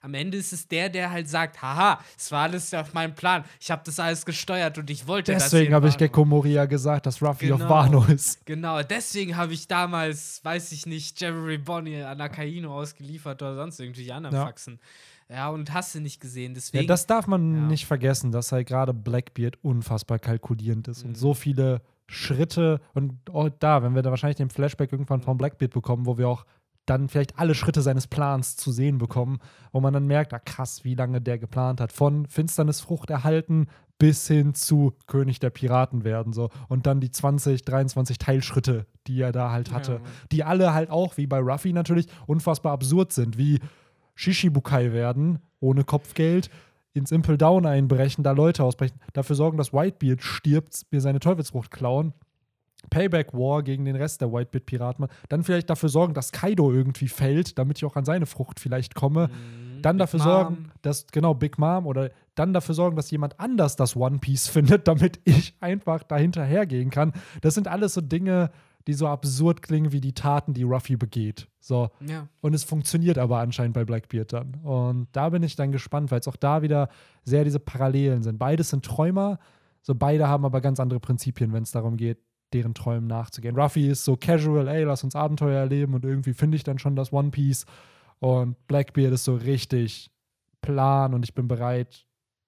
Am Ende ist es der, der halt sagt, haha, es war alles auf meinem Plan. Ich habe das alles gesteuert und ich wollte das. deswegen habe ich machen." Gekko Moria gesagt, dass Ruffy auf Genau. Wano ist. Genau, deswegen habe ich damals, weiß ich nicht, Jerry Bonnie an Akaino ausgeliefert oder sonst irgendwelche anderen Ja. Faxen. Ja, und hast du nicht gesehen. Ja, Deswegen. das darf man Ja. nicht vergessen, dass halt gerade Blackbeard unfassbar kalkulierend ist Mhm. und so viele Schritte und auch da, wenn wir da wahrscheinlich den Flashback irgendwann von Blackbeard bekommen, wo wir auch dann vielleicht alle Schritte seines Plans zu sehen bekommen, wo man dann merkt, ah krass, wie lange der geplant hat. Von Finsternisfrucht erhalten bis hin zu König der Piraten werden so und dann die 20, 23 Teilschritte, die er da halt hatte, Ja. die alle halt auch wie bei Ruffy natürlich unfassbar absurd sind, wie Shishibukai werden ohne Kopfgeld, ins Impel Down einbrechen, da Leute ausbrechen, dafür sorgen, dass Whitebeard stirbt, mir seine Teufelsfrucht klauen. Payback War gegen den Rest der Whitebeard-Piraten, dann vielleicht dafür sorgen, dass Kaido irgendwie fällt, damit ich auch an seine Frucht vielleicht komme. Mhm. Dann Big dafür Mom. sorgen, dass, genau, Big Mom oder dann dafür sorgen, dass jemand anders das One Piece findet, damit ich einfach dahinter gehen kann. Das sind alles so Dinge, die so absurd klingen wie die Taten, die Ruffy begeht. So. Ja. Und es funktioniert aber anscheinend bei Blackbeard dann. Und da bin ich dann gespannt, weil es auch da wieder sehr diese Parallelen sind. Beides sind Träumer, so beide haben aber ganz andere Prinzipien, wenn es darum geht, deren Träumen nachzugehen. Ruffy ist so casual, ey, lass uns Abenteuer erleben und irgendwie finde ich dann schon das One Piece. Und Blackbeard ist so richtig plan und ich bin bereit,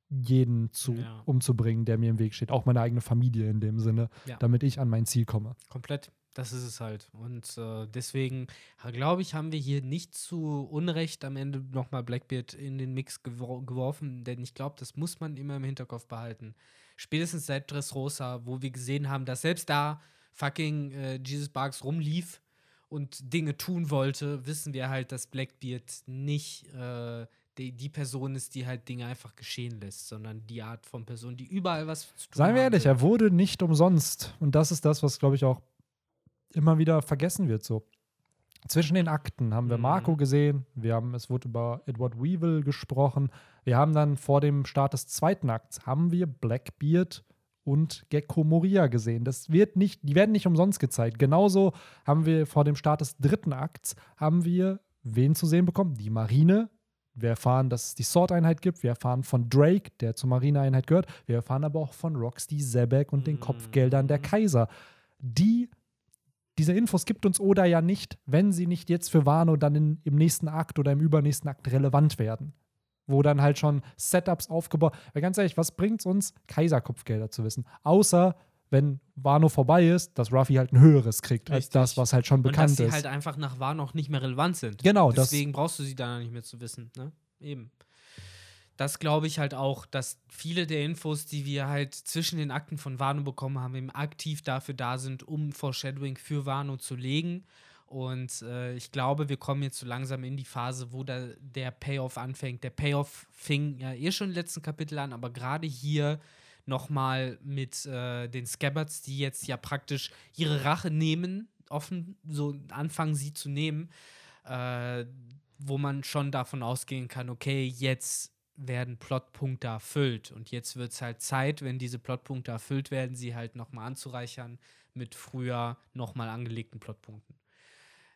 jeden zu, Ja. umzubringen, der mir im Weg steht. Auch meine eigene Familie in dem Sinne, Ja. damit ich an mein Ziel komme. Komplett. Das ist es halt. Und äh, deswegen, glaube ich, haben wir hier nicht zu Unrecht am Ende nochmal Blackbeard in den Mix gewor geworfen, denn ich glaube, das muss man immer im Hinterkopf behalten. Spätestens seit Dressrosa, wo wir gesehen haben, dass selbst da fucking äh, Jesus Barks rumlief und Dinge tun wollte, wissen wir halt, dass Blackbeard nicht äh, die, die Person ist, die halt Dinge einfach geschehen lässt, sondern die Art von Person, die überall was zu tun Seien wir ehrlich, er wurde nicht umsonst. Und das ist das, was, glaube ich, auch immer wieder vergessen wird. So. Zwischen den Akten haben wir Mhm. Marco gesehen, wir haben, es wurde über Edward Weevil gesprochen. Wir haben dann vor dem Start des zweiten Akts haben wir Blackbeard und Gecko Moria gesehen. Das wird nicht, die werden nicht umsonst gezeigt. Genauso haben wir vor dem Start des dritten Akts haben wir wen zu sehen bekommen? Die Marine. Wir erfahren, dass es die Sword-Einheit gibt. Wir erfahren von Drake, der zur Marineeinheit gehört. Wir erfahren aber auch von Roxy Zebek und den Mhm. Kopfgeldern der Kaiser. Die diese Infos gibt uns Oda ja nicht, wenn sie nicht jetzt für Wano dann in, im nächsten Akt oder im übernächsten Akt relevant werden. Wo dann halt schon Setups aufgebaut. Weil ganz ehrlich, was bringt es uns, Kaiserkopfgelder zu wissen? Außer wenn Wano vorbei ist, dass Ruffy halt ein höheres kriegt als Richtig. das, was halt schon bekannt und dass sie ist. halt einfach nach Wano auch nicht mehr relevant sind. Genau, Deswegen brauchst du sie dann nicht mehr zu wissen. Ne? Eben. Das glaube ich halt auch, dass viele der Infos, die wir halt zwischen den Akten von Wano bekommen haben, eben aktiv dafür da sind, um Foreshadowing für Wano zu legen. Und äh, ich glaube, wir kommen jetzt so langsam in die Phase, wo da der Payoff anfängt. Der Payoff fing ja eh schon im letzten Kapitel an, aber gerade hier nochmal mit äh, den Scabbards, die jetzt ja praktisch ihre Rache nehmen, offen so anfangen sie zu nehmen, äh, wo man schon davon ausgehen kann, okay, jetzt werden Plotpunkte erfüllt und jetzt wird es halt Zeit, wenn diese Plotpunkte erfüllt werden, sie halt nochmal anzureichern mit früher nochmal angelegten Plotpunkten.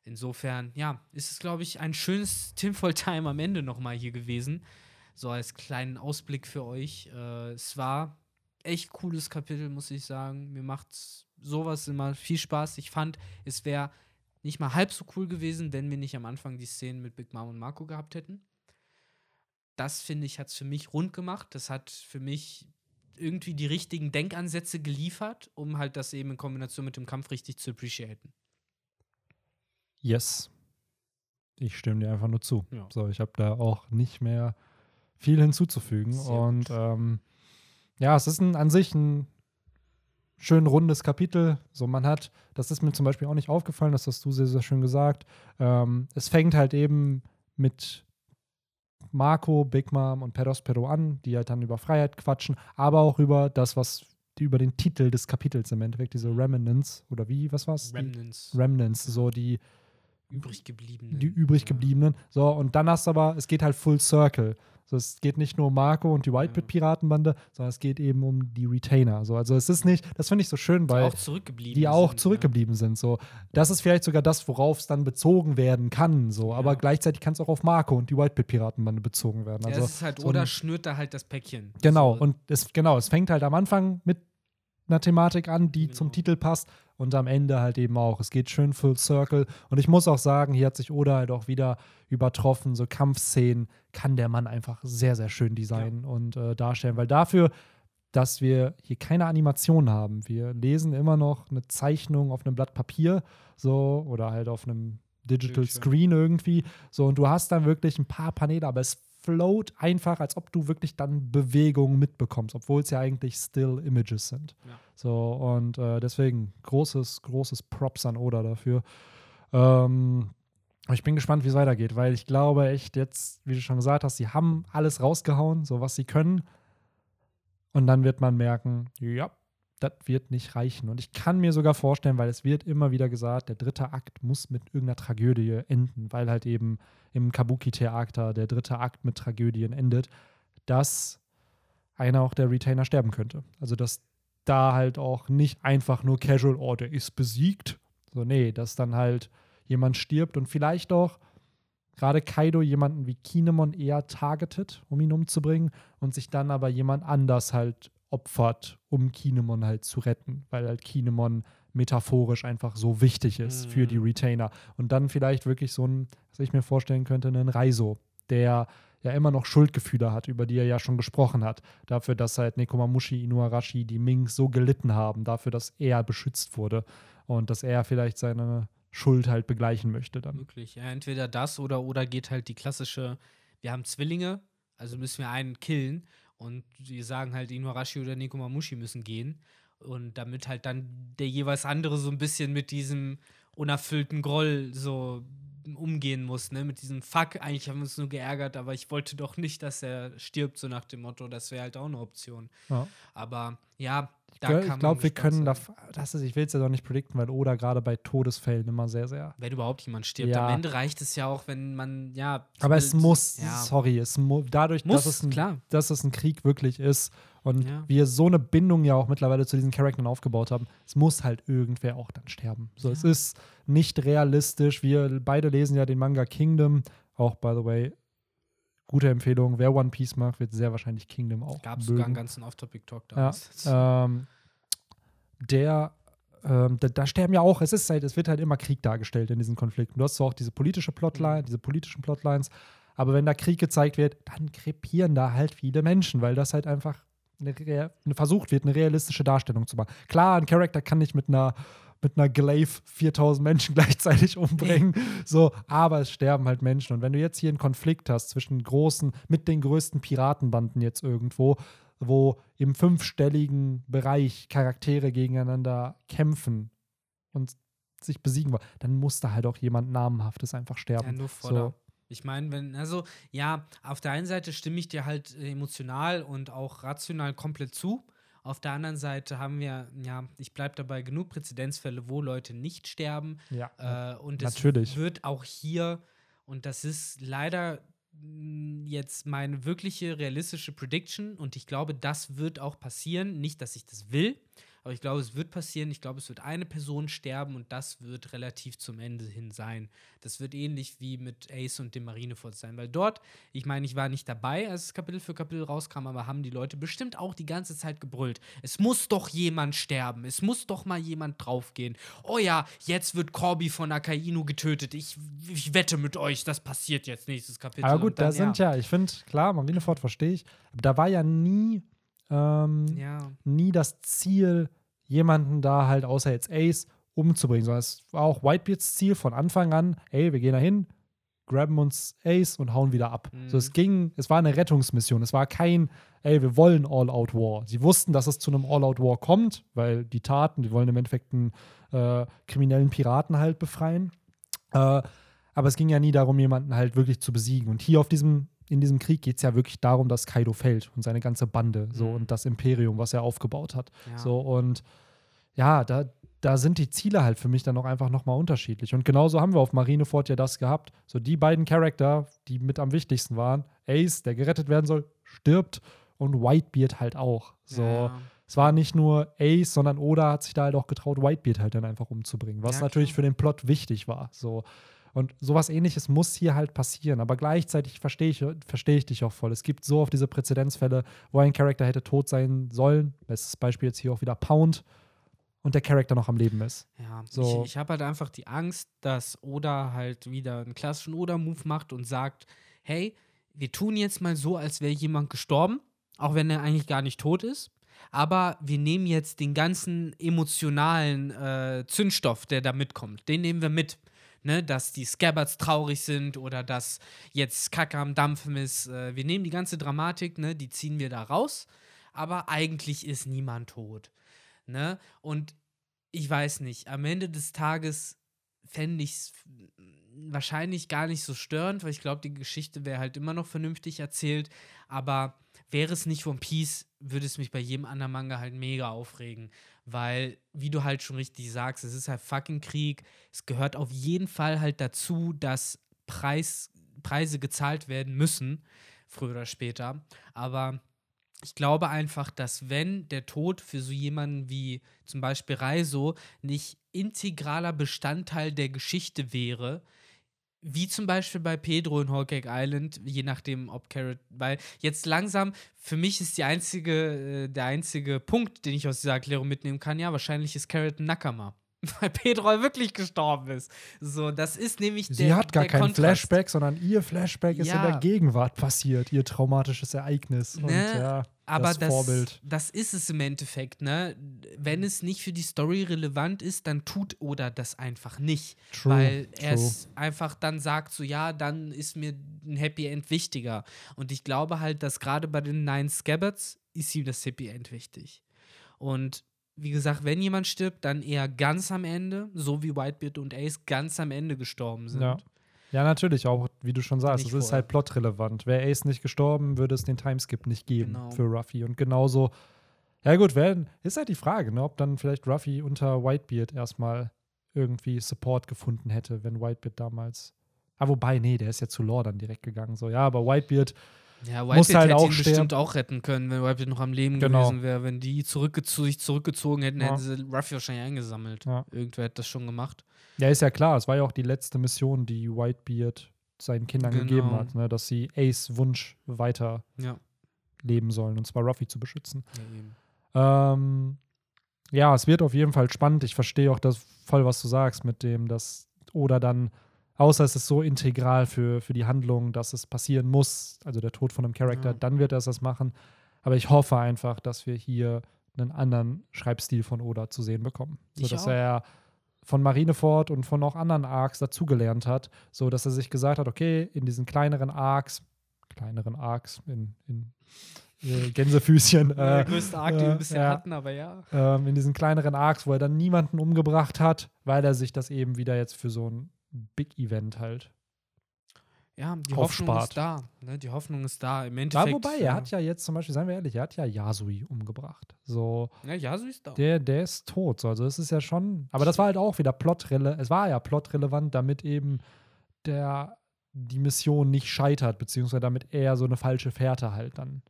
Insofern, ja, ist es, glaube ich, ein schönes Tinfoil-Time am Ende nochmal hier gewesen. So als kleinen Ausblick für euch. Äh, es war echt cooles Kapitel, muss ich sagen. Mir macht sowas immer viel Spaß. Ich fand, es wäre nicht mal halb so cool gewesen, wenn wir nicht am Anfang die Szenen mit Big Mom und Marco gehabt hätten. Das, finde ich, hat es für mich rund gemacht. Das hat für mich irgendwie die richtigen Denkansätze geliefert, um halt das eben in Kombination mit dem Kampf richtig zu appreciaten. Yes. Ich stimme dir einfach nur zu. Ja. So, ich habe da auch nicht mehr viel hinzuzufügen. Sehr und ähm, ja, es ist ein, an sich ein schön rundes Kapitel. So, man hat, das ist mir zum Beispiel auch nicht aufgefallen, das hast du sehr, sehr schön gesagt. Ähm, es fängt halt eben mit Marco, Big Mom und Perospero an, die halt dann über Freiheit quatschen, aber auch über das, was die über den Titel des Kapitels im Endeffekt, diese Remnants oder wie, was war's? Die Remnants, Remnants, so die übrig geblieben. die übrig gebliebenen. So, und dann hast du aber, es geht halt full circle. So, es geht nicht nur um Marco und die Whitebit-Piratenbande, sondern es geht eben um die Retainer. So, also es ist nicht, das finde ich so schön, Die weil auch zurückgeblieben die auch sind, zurückgeblieben sind. So, das ist vielleicht sogar das, worauf es dann bezogen werden kann. So, aber Ja. gleichzeitig kann es auch auf Marco und die Whitebit-Piratenbande bezogen werden. Ja, Also, es ist halt, so oder ein- schnürt da halt das Päckchen. Genau, So, und es, genau, es fängt halt am Anfang mit einer Thematik an, die zum Genau. Titel passt und am Ende halt eben auch. Es geht schön full circle und ich muss auch sagen, hier hat sich Oda halt auch wieder übertroffen. So Kampfszenen kann der Mann einfach sehr, sehr schön designen und äh, darstellen, weil dafür, dass wir hier keine Animation haben, wir lesen immer noch eine Zeichnung auf einem Blatt Papier, so oder halt auf einem Digital Bildschirm. Screen irgendwie, so und du hast dann wirklich ein paar Paneele, aber es float einfach, als ob du wirklich dann Bewegungen mitbekommst, obwohl es ja eigentlich Still Images sind. Ja. So, und äh, deswegen großes, großes Props an Oda dafür. Ähm, ich bin gespannt, wie es weitergeht, weil ich glaube echt jetzt, wie du schon gesagt hast, sie haben alles rausgehauen, so was sie können. Und dann wird man merken, ja, das wird nicht reichen. Und ich kann mir sogar vorstellen, weil es wird immer wieder gesagt, der dritte Akt muss mit irgendeiner Tragödie enden, weil halt eben im Kabuki-Theater der dritte Akt mit Tragödien endet, dass einer auch der Retainer sterben könnte. Also, dass da halt auch nicht einfach nur casual, oh, der ist besiegt. So, nee, dass dann halt jemand stirbt und vielleicht auch gerade Kaido jemanden wie Kinemon eher targetet, um ihn umzubringen und sich dann aber jemand anders halt opfert, um Kinemon halt zu retten, weil halt Kinemon metaphorisch einfach so wichtig ist für die Mhm. Retainer. Und dann vielleicht wirklich so ein, was ich mir vorstellen könnte, einen Reiso, der ja immer noch Schuldgefühle hat, über die er ja schon gesprochen hat. Dafür, dass halt Nekomamushi, Inuarashi, die Minks so gelitten haben, dafür, dass er beschützt wurde und dass er vielleicht seine Schuld halt begleichen möchte dann. Wirklich. Ja, entweder das oder, oder geht halt die klassische, wir haben Zwillinge, also müssen wir einen killen und wir sagen halt, Inuarashi oder Nekomamushi müssen gehen. Und damit halt dann der jeweils andere so ein bisschen mit diesem unerfüllten Groll so umgehen muss, ne? Mit diesem Fuck, eigentlich haben wir uns nur geärgert, aber ich wollte doch nicht, dass er stirbt, so nach dem Motto, das wäre halt auch eine Option. Ja. Aber ja, da Ich glaube, wir können da, das ist, ich will es ja doch nicht predikten, weil Oda gerade bei Todesfällen immer sehr, sehr. Wenn überhaupt jemand stirbt. Ja. Am Ende reicht es ja auch, wenn man, ja. Aber es muss, ja. sorry, es muss, dadurch, Muss, dass, es ein, klar. dass es ein Krieg wirklich ist und Ja. wir so eine Bindung ja auch mittlerweile zu diesen Charakteren aufgebaut haben, es muss halt irgendwer auch dann sterben. So, es ist nicht realistisch. Wir beide lesen ja den Manga Kingdom, auch by the way, gute Empfehlung. Wer One Piece mag, wird sehr wahrscheinlich Kingdom auch Gab es sogar einen ganzen Off-Topic-Talk Ja, damals. ähm, der, ähm, da, da sterben ja auch, es ist halt, es wird halt immer Krieg dargestellt in diesen Konflikten. Du hast so auch diese politische Plotline, Mhm. diese politischen Plotlines, Aber wenn da Krieg gezeigt wird, dann krepieren da halt viele Menschen, weil das halt einfach eine, eine versucht wird, eine realistische Darstellung zu machen. Klar, ein Charakter kann nicht mit einer mit einer Glaive 4000 Menschen gleichzeitig umbringen. So, aber es sterben halt Menschen. Und wenn du jetzt hier einen Konflikt hast zwischen großen, mit den größten Piratenbanden jetzt irgendwo, wo im fünfstelligen Bereich Charaktere gegeneinander kämpfen und sich besiegen wollen, dann muss da halt auch jemand Namenhaftes einfach sterben. Ja, nur Fodder. So. Ich meine, wenn, also, ja, auf der einen Seite stimme ich dir halt emotional und auch rational komplett zu. Auf der anderen Seite haben wir, ja, ich bleibe dabei, genug Präzedenzfälle, wo Leute nicht sterben. Ja, äh, und es natürlich. wird auch hier, und das ist leider mm, jetzt meine wirkliche realistische Prediction, und ich glaube, das wird auch passieren. Nicht, dass ich das will, aber ich glaube, es wird passieren. Ich glaube, es wird eine Person sterben und das wird relativ zum Ende hin sein. Das wird ähnlich wie mit Ace und dem Marineford sein. Weil dort, ich meine, ich war nicht dabei, als es Kapitel für Kapitel rauskam, aber haben die Leute bestimmt auch die ganze Zeit gebrüllt. Es muss doch jemand sterben. Es muss doch mal jemand draufgehen. Oh ja, jetzt wird Corby von Akainu getötet. Ich, ich wette mit euch, das passiert jetzt nächstes Kapitel. Aber gut, dann, da sind ja, ja ich finde, klar, Marineford verstehe ich. Aber da war ja nie ähm, ja. nie das Ziel, jemanden da halt außer jetzt Ace umzubringen, sondern es war auch Whitebeards Ziel von Anfang an, ey, wir gehen da hin, graben uns Ace und hauen wieder ab. Mhm. So, es ging, es war eine Rettungsmission. Es war kein, ey, wir wollen All-Out-War. Sie wussten, dass es zu einem All-Out-War kommt, weil die Taten, die wollen im Endeffekt einen äh, kriminellen Piraten halt befreien. Äh, aber es ging ja nie darum, jemanden halt wirklich zu besiegen. Und hier auf diesem in diesem Krieg geht es ja wirklich darum, dass Kaido fällt und seine ganze Bande so mhm. und das Imperium, was er aufgebaut hat. Ja. So und ja, da, da sind die Ziele halt für mich dann auch einfach nochmal unterschiedlich. Und genauso haben wir auf Marineford ja das gehabt. So die beiden Charakter, die mit am wichtigsten waren, Ace, der gerettet werden soll, stirbt und Whitebeard halt auch. So. Ja. Es war nicht nur Ace, sondern Oda hat sich da halt auch getraut, Whitebeard halt dann einfach umzubringen, was ja, natürlich für den Plot wichtig war. So. Und sowas ähnliches muss hier halt passieren. Aber gleichzeitig verstehe ich, versteh ich dich auch voll. Es gibt so oft diese Präzedenzfälle, wo ein Charakter hätte tot sein sollen. Bestes Beispiel jetzt hier auch wieder Pound und der Charakter noch am Leben ist. Ja, so. ich, ich habe halt einfach die Angst, dass Oda halt wieder einen klassischen Oda-Move macht und sagt: Hey, wir tun jetzt mal so, als wäre jemand gestorben, auch wenn er eigentlich gar nicht tot ist. Aber wir nehmen jetzt den ganzen emotionalen äh, Zündstoff, der da mitkommt, den nehmen wir mit ne, dass die Scabbards traurig sind oder dass jetzt Kacke am Dampfen ist. Äh, wir nehmen die ganze Dramatik, ne, die ziehen wir da raus, aber eigentlich ist niemand tot. Ne? Und ich weiß nicht, am Ende des Tages fände ich es wahrscheinlich gar nicht so störend, weil ich glaube, die Geschichte wäre halt immer noch vernünftig erzählt. Aber wäre es nicht One Piece, würde es mich bei jedem anderen Manga halt mega aufregen weil, wie du halt schon richtig sagst, es ist halt fucking Krieg. Es gehört auf jeden Fall halt dazu, dass Preis, Preise gezahlt werden müssen, früher oder später. Aber ich glaube einfach, dass wenn der Tod für so jemanden wie zum Beispiel Reiso nicht integraler Bestandteil der Geschichte wäre, wie zum Beispiel bei Pedro in Whole Cake Island, je nachdem, ob Carrot, weil jetzt langsam, für mich ist die einzige, äh, der einzige Punkt, den ich aus dieser Erklärung mitnehmen kann, ja, wahrscheinlich ist Carrot ein Nakama. Weil Pedro wirklich gestorben ist. So, das ist nämlich Sie der, hat gar kein Kontrast. Flashback, sondern ihr Flashback ist ja. in der Gegenwart passiert, ihr traumatisches Ereignis. Ne? Und ja, aber das, das, Vorbild. das ist es im Endeffekt, ne? Wenn es nicht für die Story relevant ist, dann tut Oda das einfach nicht. True, weil er es einfach dann sagt, so ja, dann ist mir ein Happy End wichtiger. Und ich glaube halt, dass gerade bei den Nine Scabbards ist ihm das Happy End wichtig. Und wie gesagt, wenn jemand stirbt, dann eher ganz am Ende, so wie Whitebeard und Ace ganz am Ende gestorben sind. Ja. Ja, natürlich, auch wie du schon sagst, es ist halt plotrelevant. Wäre Ace nicht gestorben, würde es den Timeskip nicht geben genau. für Ruffy. Und genauso, ja gut, wär, ist halt die Frage, ne, ob dann vielleicht Ruffy unter Whitebeard erstmal irgendwie Support gefunden hätte, wenn Whitebeard damals. Ah, wobei, nee, der ist ja zu Lore dann direkt gegangen. So, ja, aber Whitebeard ja, Whitebeard muss halt hätte auch ihn sterben. bestimmt auch retten können, wenn Whitebeard noch am Leben genau. gewesen wäre. Wenn die zurückgezo sich zurückgezogen hätten, ja. hätten sie Ruffy wahrscheinlich eingesammelt. Ja. Irgendwer hätte das schon gemacht. Ja, ist ja klar. Es war ja auch die letzte Mission, die Whitebeard seinen Kindern genau. gegeben hat, ne? dass sie Ace Wunsch weiter ja. leben sollen, und zwar Ruffy zu beschützen. Ja, ähm, ja, es wird auf jeden Fall spannend. Ich verstehe auch das voll, was du sagst, mit dem, dass Oda dann Außer es ist so integral für, für die Handlung, dass es passieren muss, also der Tod von einem Charakter, Ja. dann wird er das machen. Aber ich hoffe einfach, dass wir hier einen anderen Schreibstil von Oda zu sehen bekommen. So Ich dass auch. er von Marineford und von auch anderen Arcs dazugelernt hat, so dass er sich gesagt hat, okay, in diesen kleineren Arcs, kleineren Arcs in, in äh, Gänsefüßchen, der äh, größte Arc, den wir äh, bisher ja. hatten, aber ja. ähm, in diesen kleineren Arcs, wo er dann niemanden umgebracht hat, weil er sich das eben wieder jetzt für so ein Big Event halt. Ja, die Aufspart. Hoffnung ist da. Ne? Die Hoffnung ist da. Im Ja, Endeffekt. wobei, er hat ja jetzt zum Beispiel, seien wir ehrlich, er hat ja Yasui umgebracht. So, Ja, ja, so ist da. der, der ist tot. So, also es ist ja schon, aber das war halt auch wieder plotrelevant, es war ja plotrelevant, damit eben der, die Mission nicht scheitert, beziehungsweise damit er so eine falsche Fährte halt dann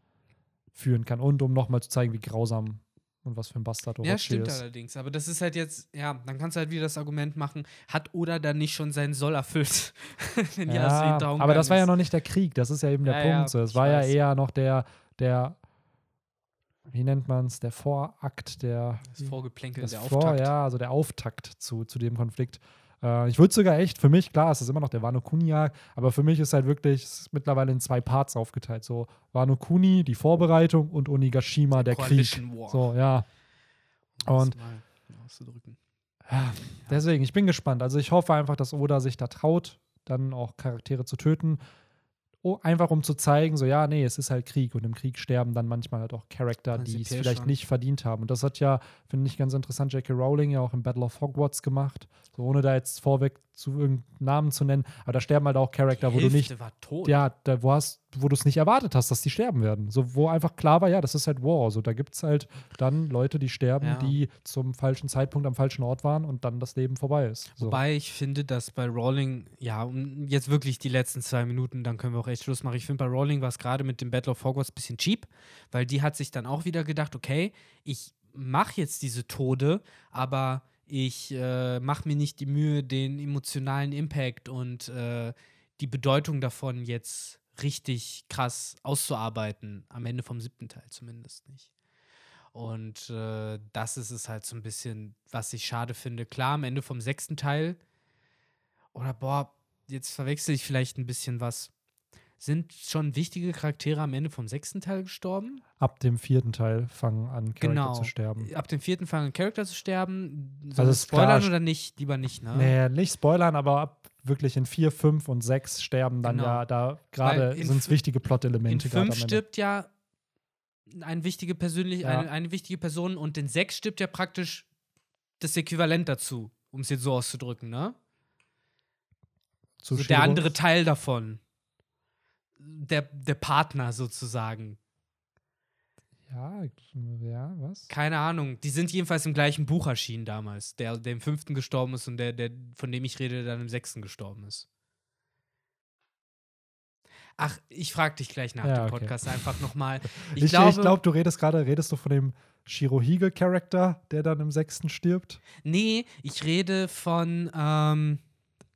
führen kann. Und um nochmal zu zeigen, wie grausam und was für ein Bastard Ja, Orochi stimmt ist. allerdings. Aber das ist halt jetzt, ja, dann kannst du halt wieder das Argument machen, hat Oda dann nicht schon seinen Soll erfüllt? Wenn Ja, down aber das war ja noch nicht der Krieg, das ist ja eben der Ja, ja, Punkt. so. Es war weiß. ja eher noch der, der, wie nennt man es, der Vorakt, der. Das Vorgeplänkel, das der Vor, Auftakt. ja, also der Auftakt zu, zu dem Konflikt. Äh, ich würde sogar echt, für mich, klar, es ist immer noch der Wano Kuni-Arc, aber für mich ist halt wirklich ist mittlerweile in zwei Parts aufgeteilt. So Wano Kuni, die Vorbereitung und Onigashima, der, Krieg. Coalition War. So, ja. Und-. Ja, Deswegen, ich bin gespannt. Also ich hoffe einfach, dass Oda sich da traut, dann auch Charaktere zu töten. Oh, einfach um zu zeigen, so ja, nee, es ist halt Krieg und im Krieg sterben dann manchmal halt auch Charakter, die es vielleicht schon. nicht verdient haben. Und das hat ja, finde ich ganz interessant, J.K. Rowling ja auch im Battle of Hogwarts gemacht. So ohne da jetzt vorweg zu irgendeinen Namen zu nennen. Aber da sterben halt auch Charakter, wo du nicht Hälfte war tot. ja, da, wo hast, wo du es nicht erwartet hast, dass die sterben werden. So, wo einfach klar war, ja, das ist halt War. So, da gibt es halt dann Leute, die sterben, Ja. die zum falschen Zeitpunkt am falschen Ort waren und dann das Leben vorbei ist. So. Wobei ich finde, dass bei Rowling, ja, um jetzt wirklich die letzten zwei Minuten, dann können wir auch echt Schluss machen. Ich finde, bei Rowling war es gerade mit dem Battle of Hogwarts ein bisschen cheap, weil die hat sich dann auch wieder gedacht, okay, ich mache jetzt diese Tode, aber ich äh, mache mir nicht die Mühe, den emotionalen Impact und äh, die Bedeutung davon jetzt richtig krass auszuarbeiten. Am Ende vom siebten Teil zumindest nicht. Und äh, das ist es halt so ein bisschen, was ich schade finde. Klar, am Ende vom sechsten Teil, oder boah, jetzt verwechsel ich vielleicht ein bisschen was. Sind schon wichtige Charaktere am Ende vom sechsten Teil gestorben? Ab dem vierten Teil fangen an, Charakter Genau. zu sterben. Ab dem vierten fangen Charakter zu sterben. Soll Also spoilern klar, oder nicht? Lieber nicht, ne? Nee, nicht spoilern, aber ab wirklich in 4, 5 und 6 sterben dann Genau. ja da gerade in sind es wichtige In Plot-Elemente am fünf stirbt ja eine wichtige, persönlich, Ja. eine, eine wichtige Person und in sechs stirbt ja praktisch das Äquivalent dazu, um es jetzt so auszudrücken, ne? Zu So der andere Teil davon. Der, der Partner sozusagen. Ja, ja, was? Keine Ahnung. Die sind jedenfalls im gleichen Buch erschienen damals. Der, der im fünften gestorben ist und der, der, von dem ich rede, der dann im sechsten gestorben ist. Ach, ich frag dich gleich nach Ja, dem okay. Podcast einfach nochmal. Ich, ich glaube, du redest gerade, redest du von dem Shirohige-Charakter, der dann im sechsten stirbt? Nee, ich rede von. Ähm,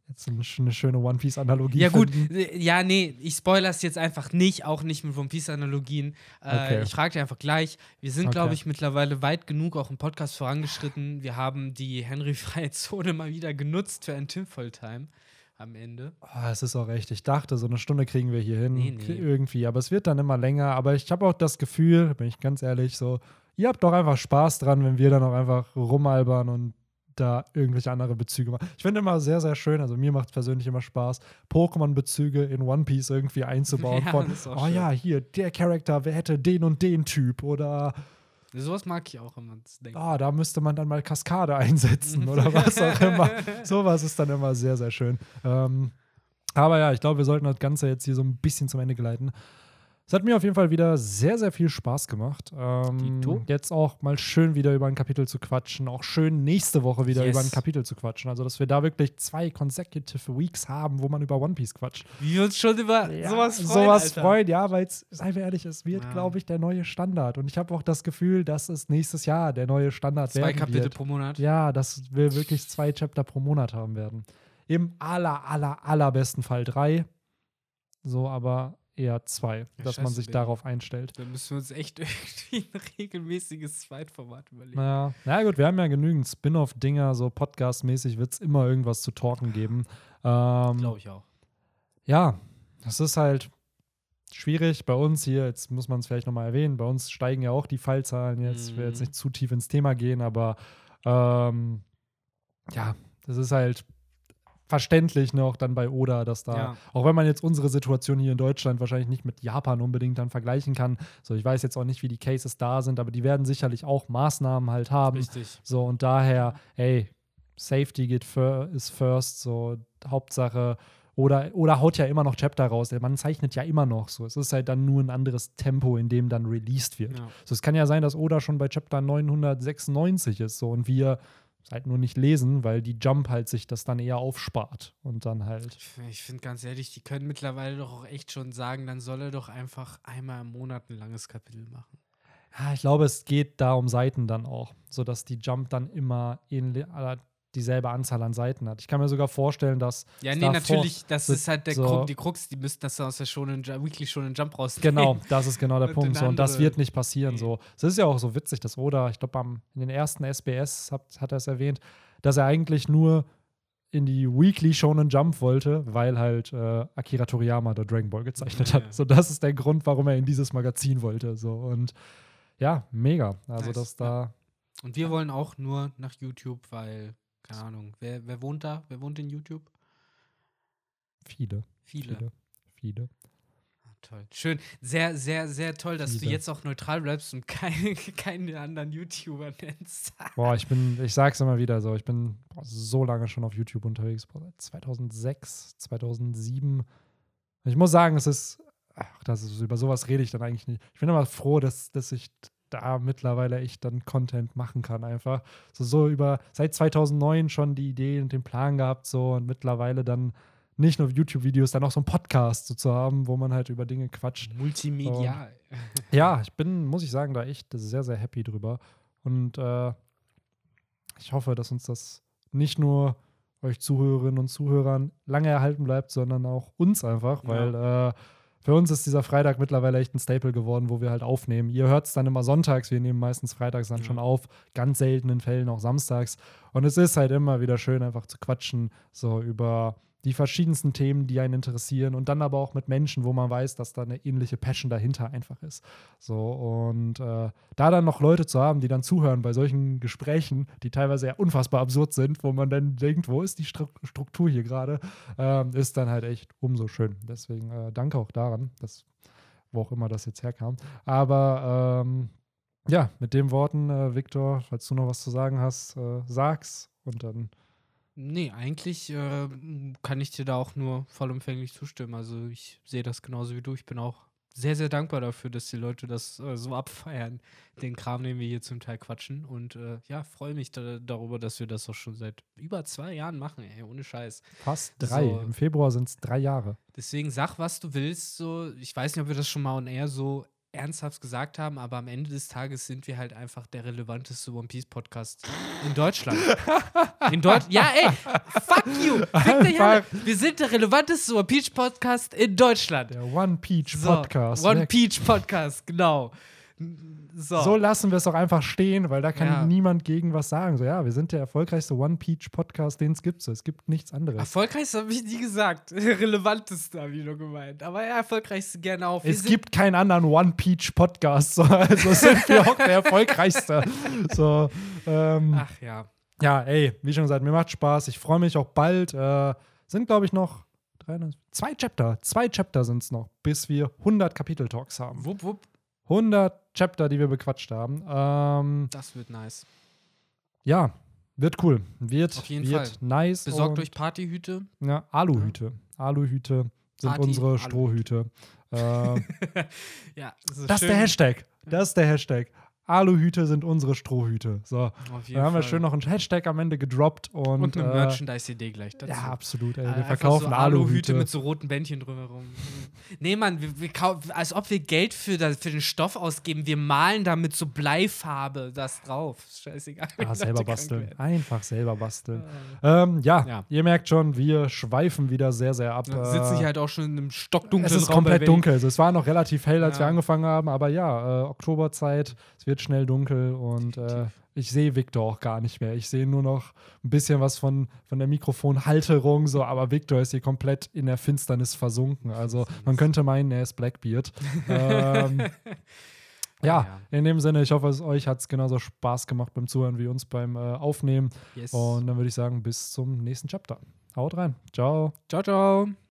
Jetzt eine, sch- eine schöne One Piece-Analogie. ja, gut. finden. äh, Ja, nee, ich spoiler's jetzt einfach nicht, auch nicht mit One Piece-Analogien. Äh, Okay. Ich frage dir einfach gleich. Wir sind, Okay. glaube ich, mittlerweile weit genug auch im Podcast vorangeschritten. Wir haben die Henry-freie Zone mal wieder genutzt für ein Tim-Volltime am Ende. Ah, es ist auch recht. Ich dachte, so eine Stunde kriegen wir hier hin. Nee, nee. Irgendwie. Aber es wird dann immer länger. Aber ich habe auch das Gefühl, bin ich ganz ehrlich, so, ihr habt doch einfach Spaß dran, wenn wir dann auch einfach rumalbern und da irgendwelche andere Bezüge machen. Ich finde immer sehr, sehr schön, also mir macht es persönlich immer Spaß, Pokémon-Bezüge in One Piece irgendwie einzubauen. Ja, von, oh schön. ja, hier, der Charakter, wer hätte den und den Typ? Oder Sowas mag ich auch immer. Ah, da müsste man dann mal Kaskade einsetzen oder was auch immer. Sowas ist dann immer sehr, sehr schön. Ähm, aber ja, ich glaube, wir sollten das Ganze jetzt hier so ein bisschen zum Ende geleiten. Es hat mir auf jeden Fall wieder sehr, sehr viel Spaß gemacht. Ähm, jetzt auch mal schön wieder über ein Kapitel zu quatschen. Auch schön nächste Woche wieder Yes. über ein Kapitel zu quatschen. Also, dass wir da wirklich zwei consecutive Weeks haben, wo man über One Piece quatscht. Wie wir uns schon über Ja, sowas freuen. sowas Alter. freuen, ja, weil es, seien wir ehrlich, es wird, Ja. glaube ich, der neue Standard. Und ich habe auch das Gefühl, dass es nächstes Jahr der neue Standard Zwei werden Kapitel wird. pro Monat. Ja, dass wir wirklich zwei Chapter pro Monat haben werden. Im aller, aller, allerbesten Fall drei. So, aber eher zwei, Ja, dass man scheiße, sich Benny. darauf einstellt. Da müssen wir uns echt irgendwie ein regelmäßiges Zweitformat überlegen. Naja, na gut, wir haben ja genügend Spin-off-Dinger, so Podcast-mäßig wird es immer irgendwas zu talken geben. Ähm, Glaube ich auch. ja, das ist halt schwierig bei uns hier. Jetzt muss man es vielleicht nochmal erwähnen. Bei uns steigen ja auch die Fallzahlen jetzt. Ich will jetzt Mhm. nicht zu tief ins Thema gehen, aber ähm, ja, das ist halt verständlich noch dann bei Oda, dass da, Ja. auch wenn man jetzt unsere Situation hier in Deutschland wahrscheinlich nicht mit Japan unbedingt dann vergleichen kann. So, ich weiß jetzt auch nicht, wie die Cases da sind, aber die werden sicherlich auch Maßnahmen halt haben. Richtig. So, und daher, ey, Safety geht fir ist first, so Hauptsache. Oder, oder haut ja immer noch Chapter raus. Man zeichnet ja immer noch so. Es ist halt dann nur ein anderes Tempo, in dem dann released wird. Ja. So, es kann ja sein, dass Oda schon bei Chapter 996 ist, so und wir halt nur nicht lesen, weil die Jump halt sich das dann eher aufspart und dann halt. Ich, finde ganz ehrlich, die können mittlerweile doch auch echt schon sagen, dann soll er doch einfach einmal im Monat ein langes Kapitel machen. Ja, ich glaube, es geht da um Seiten dann auch, sodass die Jump dann immer ähnlich, äh, dieselbe Anzahl an Seiten hat. Ich kann mir sogar vorstellen, dass Ja, nee, davor- natürlich, das so- ist halt der so- Krux, die Krux, die müssten das aus der Shonen, Weekly Shonen Jump rausnehmen. Genau, das ist genau der Und Punkt. So, und das wird nicht passieren. Nee. So. Es ist ja auch so witzig, dass Oda, ich glaube, in den ersten SBS hat, hat er es erwähnt, dass er eigentlich nur in die Weekly Shonen Jump wollte, weil halt äh, Akira Toriyama da Dragon Ball gezeichnet Ja. hat. So, das ist der Grund, warum er in dieses Magazin wollte. So. Und ja, mega. Also, Nice, dass da. Und wir wollen auch nur nach YouTube, weil, keine Ahnung, wer, wer wohnt da? Wer wohnt in YouTube? Viele, Viele. viele, viele. Ah, toll. Schön. Sehr, sehr, sehr toll, dass du Viele. jetzt auch neutral bleibst und keine, keine anderen YouTuber nennst. Boah, ich bin, ich sag's immer wieder so, ich bin boah, so lange schon auf YouTube unterwegs, boah, seit 2006, 2007. Ich muss sagen, es ist, ach, das ist, über sowas rede ich dann eigentlich nicht. Ich bin immer froh, dass, dass ich da mittlerweile echt dann Content machen kann einfach. So, so über, seit 2009 schon die Idee und den Plan gehabt so und mittlerweile dann nicht nur YouTube-Videos, dann auch so einen Podcast so zu haben, wo man halt über Dinge quatscht. Multimedial. Ja, ich bin, muss ich sagen, da echt sehr, sehr happy drüber. Und äh, ich hoffe, dass uns das nicht nur euch Zuhörerinnen und Zuhörern lange erhalten bleibt, sondern auch uns einfach, Ja. weil äh, für uns ist dieser Freitag mittlerweile echt ein Staple geworden, wo wir halt aufnehmen. Ihr hört es dann immer sonntags, wir nehmen meistens freitags dann Ja. schon auf, ganz seltenen Fällen auch samstags. Und es ist halt immer wieder schön, einfach zu quatschen, so über die verschiedensten Themen, die einen interessieren und dann aber auch mit Menschen, wo man weiß, dass da eine ähnliche Passion dahinter einfach ist. So und äh, da dann noch Leute zu haben, die dann zuhören bei solchen Gesprächen, die teilweise ja unfassbar absurd sind, wo man dann denkt, wo ist die Stru Struktur hier gerade, ähm, ist dann halt echt umso schön. Deswegen äh, danke auch daran, dass wo auch immer das jetzt herkam. Aber ähm, ja, mit den Worten, äh, Viktor, falls du noch was zu sagen hast, äh, sag's und dann Nee, eigentlich äh, kann ich dir da auch nur vollumfänglich zustimmen. Also ich sehe das genauso wie du. Ich bin auch sehr, sehr dankbar dafür, dass die Leute das äh, so abfeiern, den Kram, den wir hier zum Teil quatschen. Und äh, ja, freue mich da, darüber, dass wir das auch schon seit über zwei Jahren machen, ey, ohne Scheiß. fast drei. So. Im Februar sind es drei Jahre. Deswegen sag, was du willst. So, ich weiß nicht, ob wir das schon mal on air so ernsthaft gesagt haben, aber am Ende des Tages sind wir halt einfach der relevanteste One Piece Podcast in Deutschland. In Deutschland. Ja, ey, fuck you. Wir sind der relevanteste One Piece Podcast in Deutschland. Der One Peach So, Podcast. One Wer- Peach Podcast, genau. So. So lassen wir es auch einfach stehen, weil da kann Ja. niemand gegen was sagen. So, ja, wir sind der erfolgreichste One Peach Podcast, den es gibt. So, es gibt nichts anderes. Erfolgreichste habe ich nie gesagt. Relevanteste habe ich nur gemeint. Aber ja, erfolgreichste gerne auch. Wir es gibt keinen anderen One Peach Podcast. So, also sind wir auch der erfolgreichste. So, ähm, Ach ja. ja, ey, wie schon gesagt, mir macht Spaß. Ich freue mich auch bald. Äh, sind, glaube ich, noch drei, zwei Chapter. Zwei Chapter sind es noch, bis wir 100 Kapitel-Talks haben. Wupp, wupp. 100 Chapter, die wir bequatscht haben. Ähm, Das wird nice. ja, wird cool. Wird, Auf jeden wird Fall. nice. Besorgt euch Partyhüte. Ja, Aluhüte. Aluhüte sind Party- unsere Aluhüte. Strohhüte. äh, Ja, das ist das ist der Hashtag. Das ist der Hashtag. Aluhüte sind unsere Strohhüte. So, dann haben wir schön noch einen Hashtag am Ende gedroppt und, Und eine äh, Merchandise-Idee gleich dazu. Ja, absolut. Ey. Wir Einfach verkaufen so Aluhüte. mit so roten Bändchen drumherum. nee, Mann, wir, wir als ob wir Geld für, das, für den Stoff ausgeben. Wir malen da mit so Bleifarbe das drauf. Scheißegal. Ah, selber basteln. Einfach selber basteln. Ähm, ja, Ja. ihr merkt schon, wir schweifen wieder sehr, sehr ab. Wir sitzen Äh, hier halt auch schon in einem stockdunklen es ist Raum komplett dunkel. Also, es war noch relativ hell, als Ja. wir angefangen haben, aber ja, äh, Oktoberzeit, es wird schnell dunkel und äh, ich sehe Victor auch gar nicht mehr. Ich sehe nur noch ein bisschen was von, von der Mikrofonhalterung, so, aber Victor ist hier komplett in der Finsternis versunken. Also man könnte meinen, er ist Blackbeard. ähm, ja, Ja. in dem Sinne, ich hoffe, es euch hat es genauso Spaß gemacht beim Zuhören wie uns beim äh, Aufnehmen. Yes. Und dann würde ich sagen, bis zum nächsten Chapter. Haut rein. Ciao. ciao, ciao.